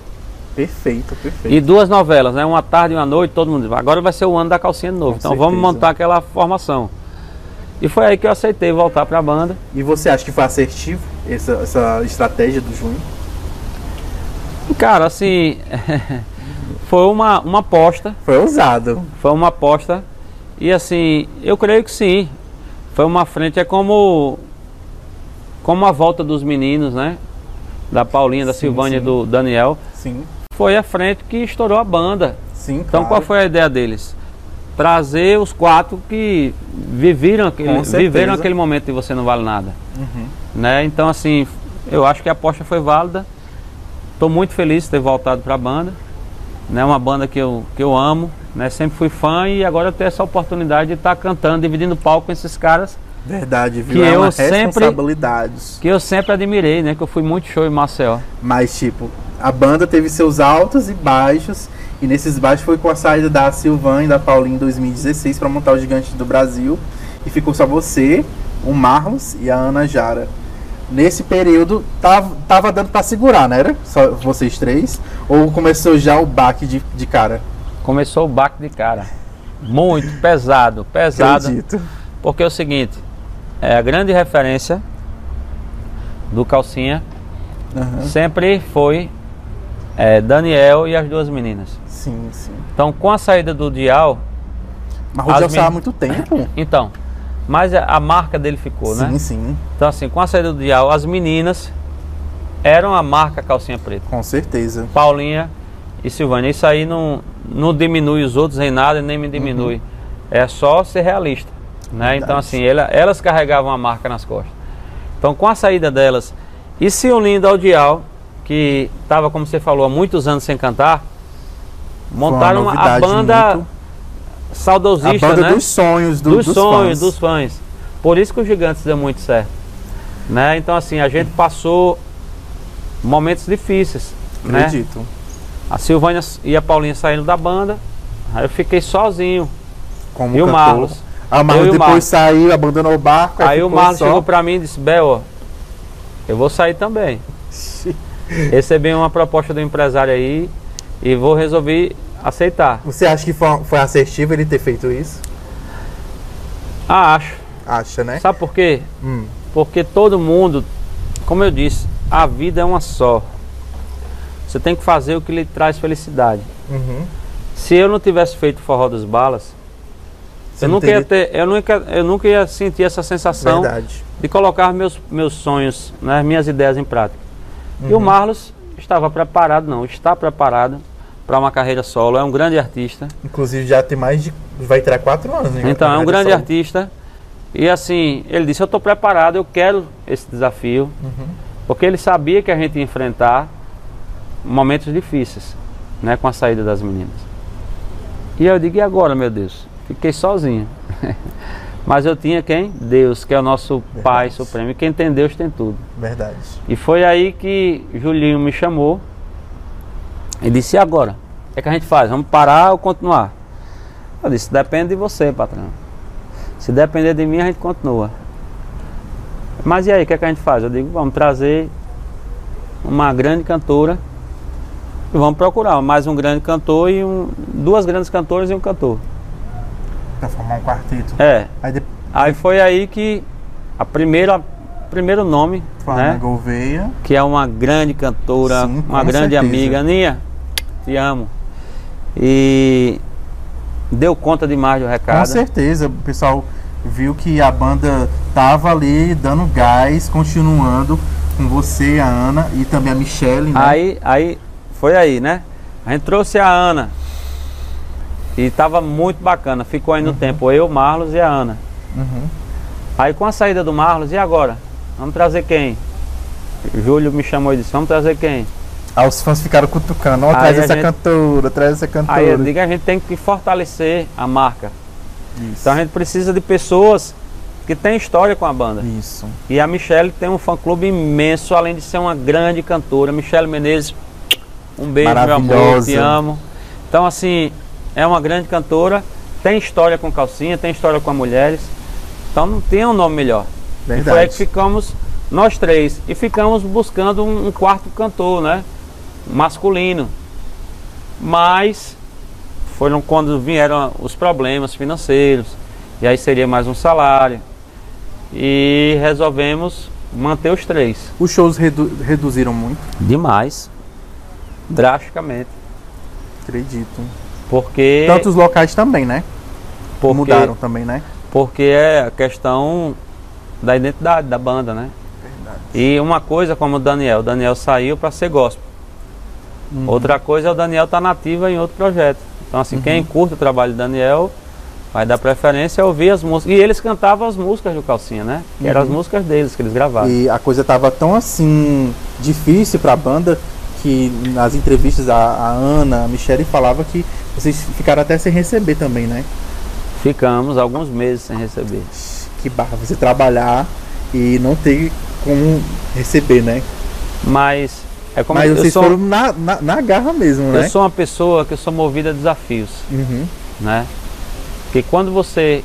Perfeito, perfeito.
E duas novelas, né? Uma tarde e uma noite, todo mundo. Agora vai ser o ano da calcinha de novo.
Com
então vamos
certeza.
montar aquela formação. E foi aí que eu aceitei voltar pra banda.
E você acha que foi assertivo essa, essa estratégia do?
E, cara, assim, foi uma, uma aposta.
Foi ousado.
Foi uma aposta. E assim, eu creio que sim. Foi uma frente, é como como a volta dos meninos, né? Da Paulinha, da
Sim,
Silvânia e
sim.
do Daniel.
Sim,
Foi a frente que estourou a banda.
sim,
Então
claro.
qual foi a ideia deles? Trazer os quatro que viveram aquele, viveram aquele momento de você não vale nada.
Uhum.
Né? Então assim, eu acho que a aposta foi válida. Estou muito feliz de ter voltado para a banda. É né? uma banda que eu, que eu amo, né? sempre fui fã e agora eu tenho essa oportunidade de estar cantando, dividindo palco com esses caras
Verdade, viu?
Que
é
eu sempre- que eu sempre admirei, né? que eu fui muito show em Maceió.
Mas, tipo, a banda teve seus altos e baixos. E nesses baixos foi com a saída da Silvan e da Paulinha em 2016 para montar o Gigante do Brasil. E ficou só você, o Marlos e a Ana Jara. Nesse período, tava, tava dando para segurar, né? Era? Só vocês três? Ou começou já o baque de, de cara?
Começou o baque de cara. Muito pesado, pesado.
Acredito.
Porque é o seguinte, é a grande referência do Calcinha
Aham.
sempre foi é, Daniel e as duas meninas.
Sim, sim.
Então, com a saída do Dial,
Mas o Rodiel
As
saiu há
men-
muito tempo.
então, mas a, marca dele ficou,
sim,
né?
sim.
Então, assim, com a saída do Dial, as meninas eram a marca Calcinha Preta.
Com certeza.
Paulinha e Silvânia. Isso aí não, não diminui os outros em nada e nem me diminui. É só ser realista. Né? Então, assim, ela- elas carregavam a marca nas costas. Então, com a saída delas e se unindo ao Dial, que estava, como você falou, há muitos anos sem cantar, montaram uma- a banda
muito-
saudosista,
a banda
né?
dos sonhos, do-
dos,
dos,
sonhos,
fãs.
dos fãs. Por isso que o Gigantes deu muito certo. Né? Então, assim, a gente passou momentos difíceis. Né?
Acredito.
A Silvânia e a Paulinha saíram da banda, aí eu fiquei sozinho.
Como
E o
cantor.
Marlos?
O Marlos
o
depois
Marlos.
saiu, abandonou o barco.
Aí o
ficou
Marlos
só-
chegou pra mim e disse, Bel, ó, eu vou sair também. Recebi uma proposta do empresário aí e vou resolver aceitar.
Você acha que foi, foi assertivo ele ter feito isso?
Ah, acho.
Acha, né?
Sabe por quê?
Hum,
Porque todo mundo, como eu disse, a vida é uma só. Você tem que fazer o que lhe traz felicidade.
uhum.
Se eu não tivesse feito o Forró das Balas,
Você
eu nunca, ia
teria-
ter, eu, nunca, eu nunca ia sentir essa sensação
Verdade.
de colocar meus, meus sonhos, né, minhas ideias em prática. E
Uhum.
o Marlos estava preparado, não, está preparado para uma carreira solo. É um grande artista.
Inclusive já tem mais de. Vai tirar quatro anos, né?
Então, é um grande
solo.
artista. E assim, ele disse: Eu estou preparado, eu quero esse desafio.
Uhum.
Porque ele sabia que a gente ia enfrentar momentos difíceis, né, com a saída das meninas. E eu digo: E agora, meu Deus? Fiquei sozinho. Mas eu tinha quem? Deus, que é o nosso Pai
Verdade.
Supremo. E quem tem Deus tem tudo.
Verdade.
E foi aí que Julinho me chamou e disse: E agora? O que, é que a gente faz? Vamos parar ou continuar? Eu disse: Depende de você, patrão. Se depender de mim, a gente continua. Mas e aí, o que, é que a gente faz? Eu digo: Vamos trazer uma grande cantora e vamos procurar mais um grande cantor e um, duas grandes cantoras e um cantor.
Pra formar um quarteto.
É.
Aí depois
Aí foi aí que a primeira primeiro nome,
foi a
né?
Gouveia.
que é uma grande cantora,
Sim, com
uma grande
certeza.
amiga. Aninha, te amo. E deu conta demais do
Com
recado.
certeza, o pessoal viu que a banda tava ali dando gás, continuando com você, a Ana e também a Michelle, né?
Aí, aí, foi aí, né? A gente trouxe a Ana. E tava muito bacana. Ficou aí no tempo eu, Marlos e a Ana.
Uhum.
Aí com a saída do Marlos, e agora? Vamos trazer quem? Júlio me chamou e disse, vamos trazer quem?
Aí os fãs ficaram cutucando, ó, traz essa
gente-
cantora, traz essa cantora.
Aí eu digo, a gente tem que fortalecer a marca.
Isso.
Então a gente precisa de pessoas que têm história com a banda.
Isso.
E a Michelle tem um fã-clube imenso, além de ser uma grande cantora. Michelle Menezes, um beijo, meu amor, te amo. Então, assim, é uma grande cantora, tem história com calcinha, tem história com as mulheres. Então não tem um nome melhor. E
Verdade.
foi aí que ficamos nós três. E ficamos buscando um, um quarto cantor, né? Masculino. Mas foram quando vieram os problemas financeiros. E aí seria mais um salário. E resolvemos manter os três.
Os shows redu- reduziram muito,
Demais. Drasticamente.
acredito.
Porque,
Tantos locais também, né?
porque,
Mudaram também, né?
porque é a questão da identidade da banda, né?
Verdade.
E uma coisa como o Daniel, o Daniel saiu para ser gospel.
Uhum.
Outra coisa é o Daniel estar nativa em outro projeto. Então assim, quem curte o trabalho do Daniel vai dar preferência a ouvir as músicas. E eles cantavam as músicas do Calcinha, né? Que eram as músicas deles que eles gravaram.
E a coisa tava tão assim difícil pra banda que nas entrevistas a, a Ana, a Michelle falava que vocês ficaram até sem receber também, né?
Ficamos alguns meses sem receber.
Que barra você trabalhar e não ter como receber, né?
Mas é como
Mas
eu
vocês
sou,
foram na, na, na garra mesmo,
eu
né?
sou uma pessoa que eu sou movida a desafios.
Uhum.
né? Porque quando você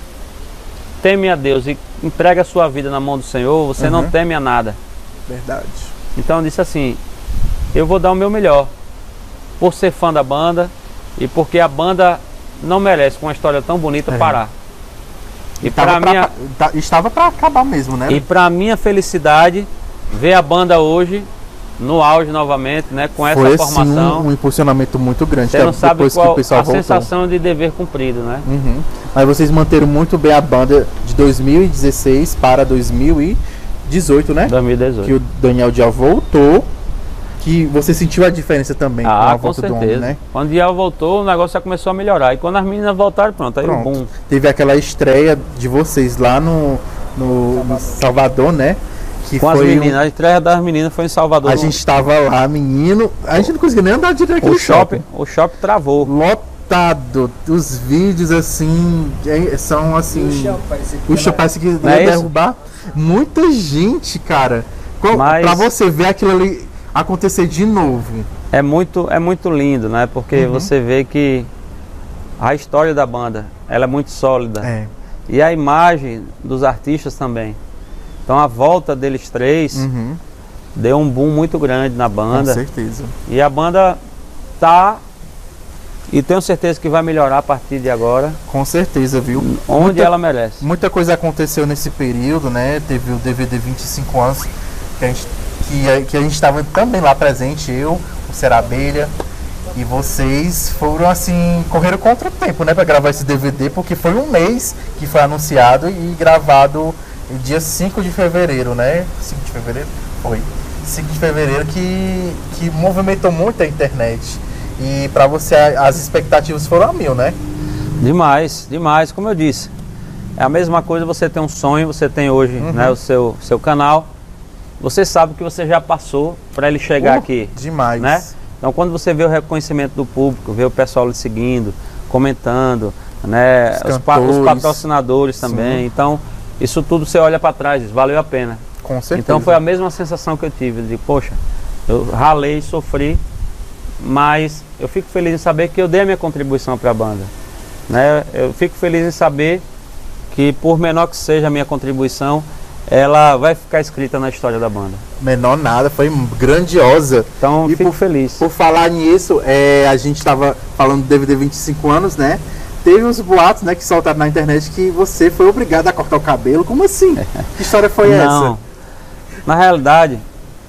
teme a Deus e entrega a sua vida na mão do Senhor, você não
Uhum.
teme a nada.
Verdade.
Então eu disse assim, eu vou dar o meu melhor. Por ser fã da banda e porque a banda não merece com uma história tão bonita
É.
parar. E para
pra-
minha
tá- estava pra acabar mesmo, né?
e para minha felicidade ver a banda hoje no auge novamente, né, com essa
Foi
formação.
um, um impulsionamento muito grande.
Você não sabe qual a
voltou.
sensação de dever cumprido, né?
Uhum. Mas vocês manteram muito bem a banda de 2016 para 2018, né?
2018.
Que o Daniel Dial voltou que você sentiu a diferença também com
Ah,
a
com
volta do
certeza.
homem, né?
Quando o Diel voltou, o negócio já começou a melhorar. E quando as meninas voltaram, pronto, aí o
Pronto.
boom.
Teve aquela estreia de vocês lá no, no, no Salvador, né? Que
Com as
foi um-
meninas, a estreia das meninas foi em Salvador.
a
no-
gente estava lá, menino. A gente não conseguia nem andar direito naquele
o shopping, o shopping travou.
Lotado. Os vídeos assim é- são assim.
O que
show parece que
Não
ia
é isso?
derrubar muita gente, cara. Qual,
Mas-
Pra você ver aquilo ali acontecer de novo.
É muito, é muito lindo, né? Porque
Uhum.
você vê que a história da banda, ela é muito sólida.
É.
E a imagem dos artistas também. Então a volta deles três
Uhum,
deu um boom muito grande na
com
banda.
certeza.
E a banda tá e tenho certeza que vai melhorar a partir de agora,
Com certeza, viu?
onde
Muita-
ela merece.
Muita coisa aconteceu nesse período, né? Teve o DVD 25 anos, que a gente, que a, que a gente estava também lá presente, eu, o Ser Abelha. E vocês foram assim, correram contra o tempo, né, para gravar esse DVD, porque foi um mês que foi anunciado e gravado no dia 5 de fevereiro, né? 5 de fevereiro? Foi. 5 de fevereiro que, que movimentou muito a internet. E para você as expectativas foram a mil, né?
Demais, demais, como eu disse. É a mesma coisa você tem um sonho, você tem hoje
Uhum.
né, o seu, seu canal. Você sabe que você já passou para ele chegar
Uh,
aqui.
Demais.
né? Então quando você vê o reconhecimento do público, vê o pessoal lhe seguindo, comentando, né?
Os
Os, pa- os
cantores.
patrocinadores também.
Sim.
Então, isso tudo você olha para trás, diz, valeu a pena.
Com certeza.
Então foi a mesma sensação que eu tive, de poxa, eu ralei, sofri, mas eu fico feliz em saber que eu dei a minha contribuição para a banda. Né? Eu fico feliz em saber que por menor que seja a minha contribuição, ela vai ficar escrita na história da banda.
Menor nada, foi grandiosa.
Então
E
fico
por-
feliz.
Por falar nisso, é, a gente estava falando do DVD 25 anos, né? Teve uns boatos, né, que soltaram na internet que você foi obrigado a cortar o cabelo. Como assim? Que história foi
Não. Na realidade,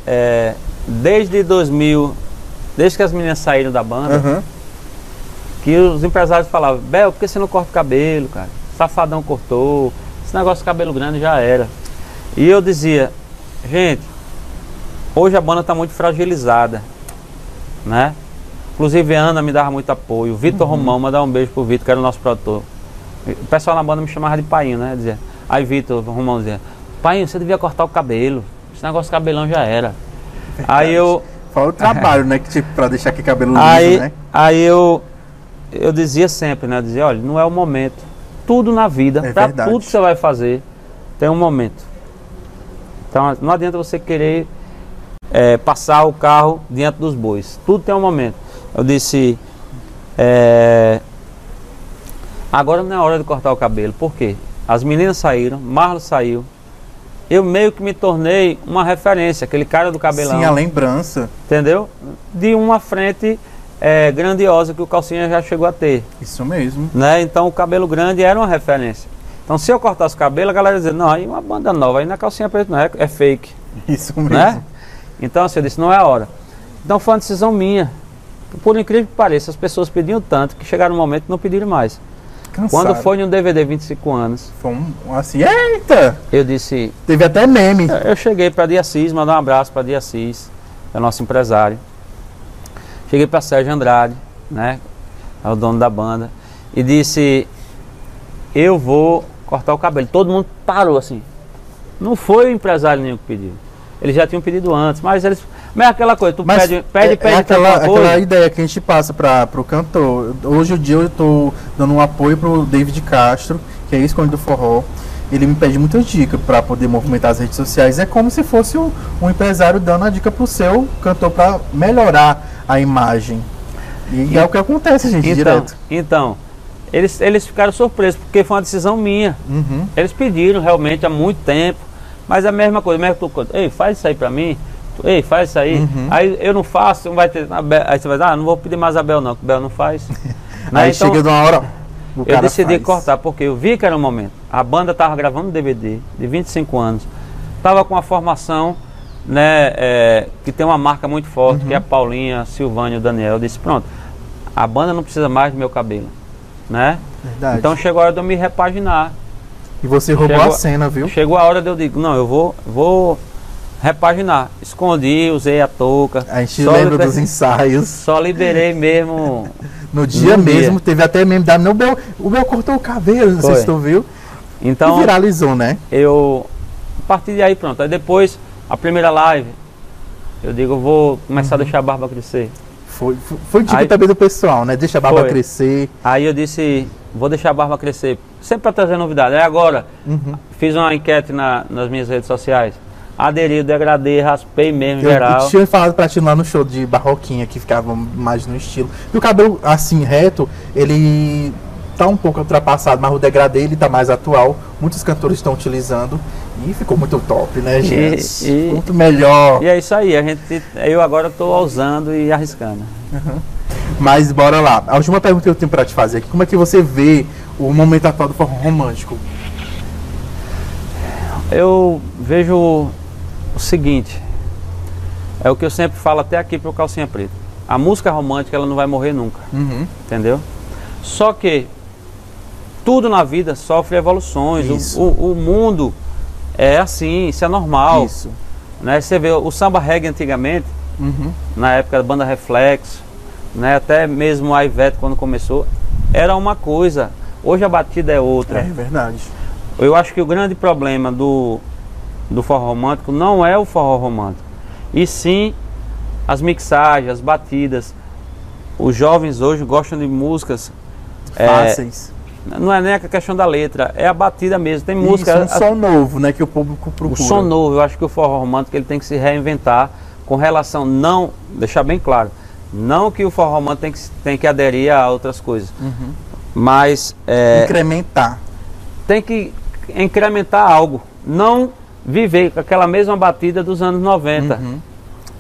é, desde 2000, desde que as meninas saíram da banda,
essa? Aham.
que os empresários falavam, Bel, por que você não corta o cabelo, cara? Safadão cortou, esse negócio de cabelo grande já era. E eu dizia, gente, hoje a banda está muito fragilizada, né? Inclusive a Ana me dava muito apoio, o Vitor Romão, mandar um beijo pro Vitor, que era o nosso produtor. O pessoal na banda me chamava de Painho, né? Dizia, aí Vitor Romão dizia, Painho, você devia cortar o cabelo, esse negócio de cabelão já era. Aí eu,
Fala o trabalho, né? Que tipo, pra deixar aquele cabelo liso,
Aí,
né?
aí eu, eu dizia sempre, né? Eu dizia, olha, não é o momento. Tudo na vida,
É
para
verdade.
tudo que você vai fazer, tem um momento. Então não adianta você querer é, passar o carro diante dos bois. Tudo tem um momento. Eu disse, é, agora não é hora de cortar o cabelo. Por quê? As meninas saíram, Marlon saiu. Eu meio que me tornei uma referência, aquele cara do cabelão
Sim, a lembrança.
entendeu? De uma frente é, grandiosa que o Calcinha já chegou a ter,
Isso mesmo.
né? Então o cabelo grande era uma referência. Então se eu cortasse o cabelo, a galera dizia, não, aí uma banda nova, aí na Calcinha Preta não é, é fake,
Isso mesmo.
né? Então assim, eu disse, não é a hora. Então foi uma decisão minha. Por incrível que pareça, as pessoas pediam tanto que chegaram um momento que não pediram mais.
Cansado.
Quando foi no DVD 25 anos,
Foi um, um assim, eita!
eu disse,
Teve até meme.
Eu cheguei para Dia Assis, mandar um abraço para Dia Assis, é o nosso empresário. Cheguei para Sérgio Andrade, né? É o dono da banda. E disse: Eu vou cortar o cabelo. Todo mundo parou assim. Não foi o empresário nenhum que pediu. Eles já tinham pedido antes, mas eles. Mas é aquela coisa, tu
Mas
pede, pede,
é,
pede
é aquela, aquela ideia que a gente passa para o cantor. Hoje o dia eu estou dando um apoio pro David Castro, que é ex-conde do forró. Ele me pede muita dica para poder movimentar as redes sociais. É como se fosse um, um empresário dando a dica pro seu cantor para melhorar a imagem. E,
E-
é o que acontece, gente,
Então,
direto.
então eles, eles ficaram surpresos, porque foi uma decisão minha.
Uhum.
Eles pediram realmente há muito tempo, mas a mesma coisa, mesmo ei, faz isso aí pra mim, ei, faz isso aí.
Uhum.
Aí eu não faço, não vai ter. Aí você vai dizer, ah, não vou pedir mais a Bel não, que Bel não faz. Né,
Aí
então,
chega de uma hora.
eu decidi
faz.
cortar, porque eu vi que era o momento. A banda tava gravando DVD de 25 anos, tava com a formação, né, é, que tem uma marca muito forte,
Uhum.
que é a Paulinha, Silvânia e o Daniel. Eu disse, pronto, a banda não precisa mais do meu cabelo. Né?
Verdade.
Então chegou a hora de eu me repaginar.
e você roubou
chegou-
a cena, viu?
Chegou a hora de eu digo, não, eu vou, vou repaginar. Escondi, usei a touca.
A gente lembra dos ensaios.
Só liberei mesmo.
No dia
No dia.
mesmo, teve até meme da o Bel, o Bel cortou o cabelo, não sei se tu viu.
Então
e viralizou, né?
eu. A partir de aí pronto. Aí depois, a primeira live, eu digo, eu vou começar a deixar a barba crescer.
Foi, foi, dica
Aí-
também do pessoal, né? Deixa a barba
Foi.
crescer.
Aí eu disse, vou deixar a barba crescer. Sempre para trazer novidade. Agora,
Uhum.
fiz uma enquete na- nas minhas redes sociais. Aderi, degradei, raspei mesmo,
Eu,
geral.
eu tinha falado pra ti lá no show de barroquinha que ficava mais no estilo. E o cabelo assim, reto, ele tá um pouco ultrapassado, mas o degradê ele tá mais atual. Muitos cantores estão utilizando. E ficou muito top, né, gente?
e-
Muito melhor.
E é isso aí, a gente, eu agora estou ousando e arriscando.
Mas bora lá. A última pergunta que eu tenho pra te fazer aqui, como é que você vê o momento atual do forró romântico?
Eu vejo o seguinte, é o que eu sempre falo até aqui pro Calcinha Preta. A música romântica ela não vai morrer nunca,
Uhum.
entendeu? Só que tudo na vida sofre evoluções. O-. O, o mundo é assim, isso é normal.
Isso.
Né? Você vê o samba reggae antigamente,
Uhum.
na época da banda Reflex, né? até mesmo a Ivete quando começou, era uma coisa. Hoje a batida é outra.
É verdade.
Eu acho que o grande problema do, do forró romântico não é o forró romântico, e sim as mixagens, as batidas. Os jovens hoje gostam de músicas, é,
Fáceis.
Não é nem a questão da letra, é a batida mesmo. Tem
Isso,
música,
um
a-
som novo, né, que o público
o
procura.
som novo. Eu acho que o forró romântico ele tem que se reinventar com relação, não, deixar bem claro, não que o forró romântico tem que, tem que aderir a outras coisas,
Uhum.
mas é,
Incrementar.
tem que incrementar algo, não viver com aquela mesma batida dos anos 90,
Uhum.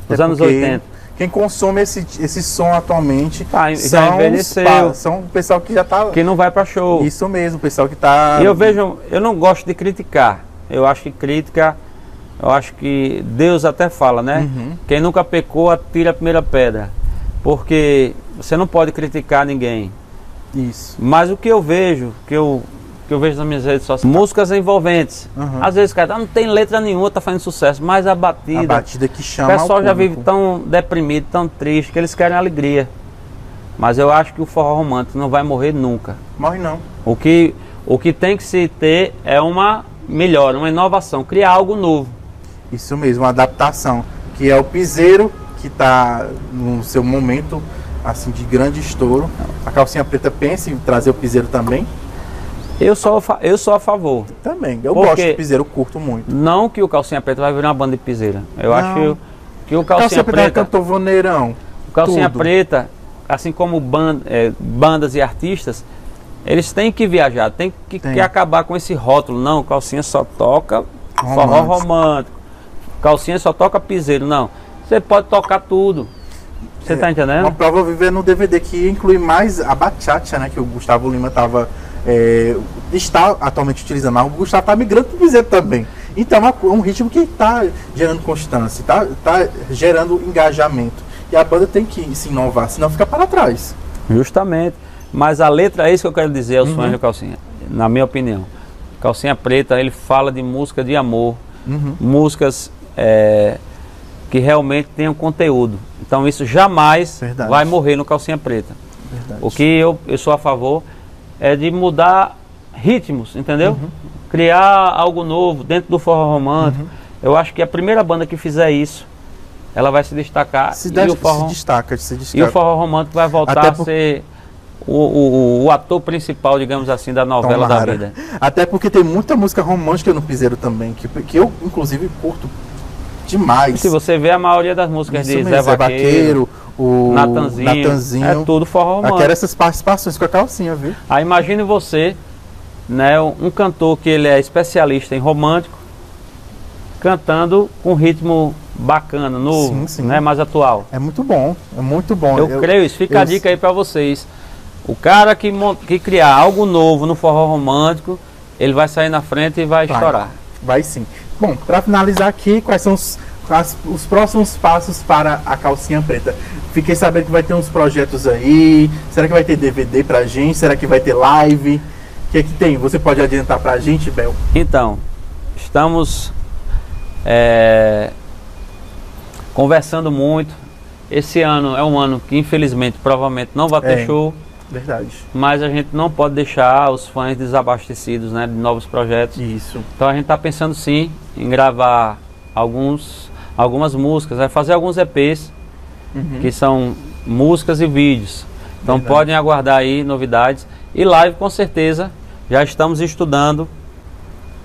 dos
Até
anos
porque
80.
Quem consome esse, esse som atualmente
já
são, os são o pessoal que já tá.
Que não vai para show.
Isso mesmo, o pessoal que tá.
E eu vejo, eu não gosto de criticar. Eu acho que crítica, eu acho que Deus até fala, né?
Uhum.
Quem nunca pecou, atira a primeira pedra. Porque você não pode criticar ninguém.
Isso.
Mas o que eu vejo, que eu, que eu vejo nas minhas redes sociais, músicas envolventes.
Uhum.
Às vezes, cara, não tem letra nenhuma, tá fazendo sucesso, mas a
A
batida.
batida que
O
chama.
pessoal
o
já vive tão deprimido, tão triste, que eles querem alegria. Mas eu acho que o forró romântico não vai morrer nunca.
Morre não.
O que, o que tem que se ter é uma melhora, uma inovação, criar algo novo.
Isso mesmo, uma adaptação. Que é o piseiro que tá no seu momento assim de grande estouro. A calcinha preta pensa em trazer o piseiro também.
Eu sou, eu sou a favor.
Também. Eu gosto de piseiro, curto muito.
Não que o Calcinha Preta vai virar uma banda de piseira. Eu
Não.
acho que, que o Calcinha,
calcinha preta é
Preta,
voneirão.
o Calcinha
tudo.
Preta, assim como ban- é, bandas e artistas, eles têm que viajar, têm que,
Tem.
que acabar com esse rótulo. Não, o Calcinha só toca forró
Romântico.
romântico. Calcinha só toca piseiro. Não, você pode tocar tudo. Você
É,
tá entendendo?
Uma prova viver no DVD que inclui mais a bachata, né? Que o Gustavo Lima tava, é, está atualmente utilizando. Mas o Gustavo tá migrando pro piseiro também. Então é co- um ritmo que está gerando constância, tá, tá gerando engajamento. E a banda tem que se inovar, senão fica para trás.
Justamente. Mas a letra é isso que eu quero dizer aos
Uhum.
do Calcinha, na minha opinião. Calcinha Preta, ele fala de música de amor,
Uhum.
músicas é, que realmente tenham conteúdo. Então isso jamais
Verdade.
vai morrer no Calcinha Preta.
Verdade.
O que eu, eu sou a favor é de mudar ritmos, entendeu?
Uhum.
Criar algo novo dentro do forró romântico. Eu acho que a primeira banda que fizer isso, ela vai se destacar
se,
e,
de-
o forró,
se destaca, se
e o
destaca.
forró romântico vai voltar
Até
a
por-
ser o, o- o ator principal, digamos assim, da novela da vida.
Até porque tem muita música romântica no piseiro também, que, que eu, inclusive, curto demais.
Se você vê a maioria das músicas
Isso
de
mesmo,
Zé Vaqueiro,
o
Natanzinho,
Natanzinho.
é tudo forró
Eu quero
romântico.
essas participações com a calcinha, viu?
Aí imagine você, né, um cantor que ele é especialista em romântico, cantando com ritmo bacana, novo,
Sim, sim.
né, mais atual.
É muito bom, é muito bom.
Eu, creio isso. Fica a
eu-
dica aí pra vocês. O cara que, que criar algo novo no forró romântico, ele vai sair na frente e vai
Vai.
estourar.
Vai sim. Bom, para finalizar aqui, quais são os, as- os próximos passos para a calcinha preta? Fiquei sabendo que vai ter uns projetos aí. Será que vai ter DVD pra gente? Será que vai ter live? O que é que tem? Você pode adiantar pra gente, Bel?
Então, estamos é, conversando muito. Esse ano é um ano que infelizmente provavelmente não vai ter
É.
show,
Verdade.
mas a gente não pode deixar os fãs desabastecidos né, de novos projetos.
Isso.
Então a gente está pensando sim em gravar alguns, algumas músicas, vai fazer alguns EPs que são músicas e vídeos. Então
Verdade.
podem aguardar aí novidades. E live com certeza já estamos estudando.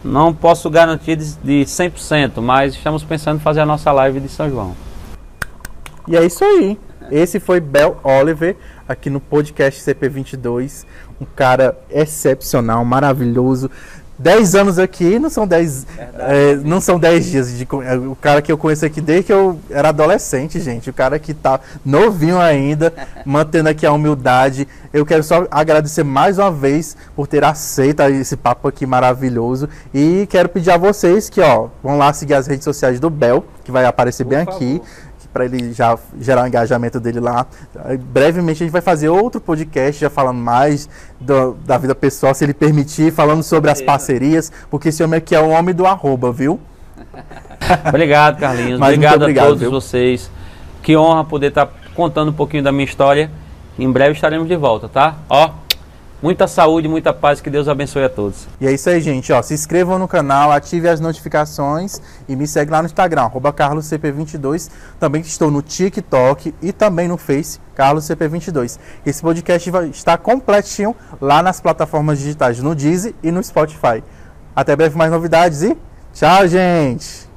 Não posso garantir de, de 100%, mas estamos pensando em fazer a nossa live de São João.
E é isso aí. Esse foi Bel Oliver, aqui no podcast CP22. Um cara excepcional, maravilhoso. 10 anos aqui não são 10 é, não são 10 dias de é, o cara que eu conheço aqui desde que eu era adolescente, gente. O cara que tá novinho ainda, mantendo aqui a humildade. Eu quero só agradecer mais uma vez por ter aceito esse papo aqui maravilhoso e quero pedir a vocês que, ó, vão lá seguir as redes sociais do Bel, que vai aparecer
Por
bem
favor.
aqui para ele já gerar o engajamento dele lá. Brevemente a gente vai fazer outro podcast já falando mais do- da vida pessoal, se ele permitir, falando sobre as parcerias, porque esse homem aqui é o homem do arroba, viu?
Obrigado, Carlinhos.
Mas
obrigado,
obrigado,
a todos
viu?
vocês. Que honra poder estar contando um pouquinho da minha história. Em breve estaremos de volta, tá? Ó, muita saúde, muita paz, que Deus abençoe a todos.
E é isso aí, gente. Ó, se inscrevam no canal, ative as notificações e me segue lá no Instagram, arroba carloscp22. Também estou no TikTok e também no Face, carloscp22. Esse podcast vai estar completinho lá nas plataformas digitais, no Deezer e no Spotify. Até breve mais novidades e tchau, gente!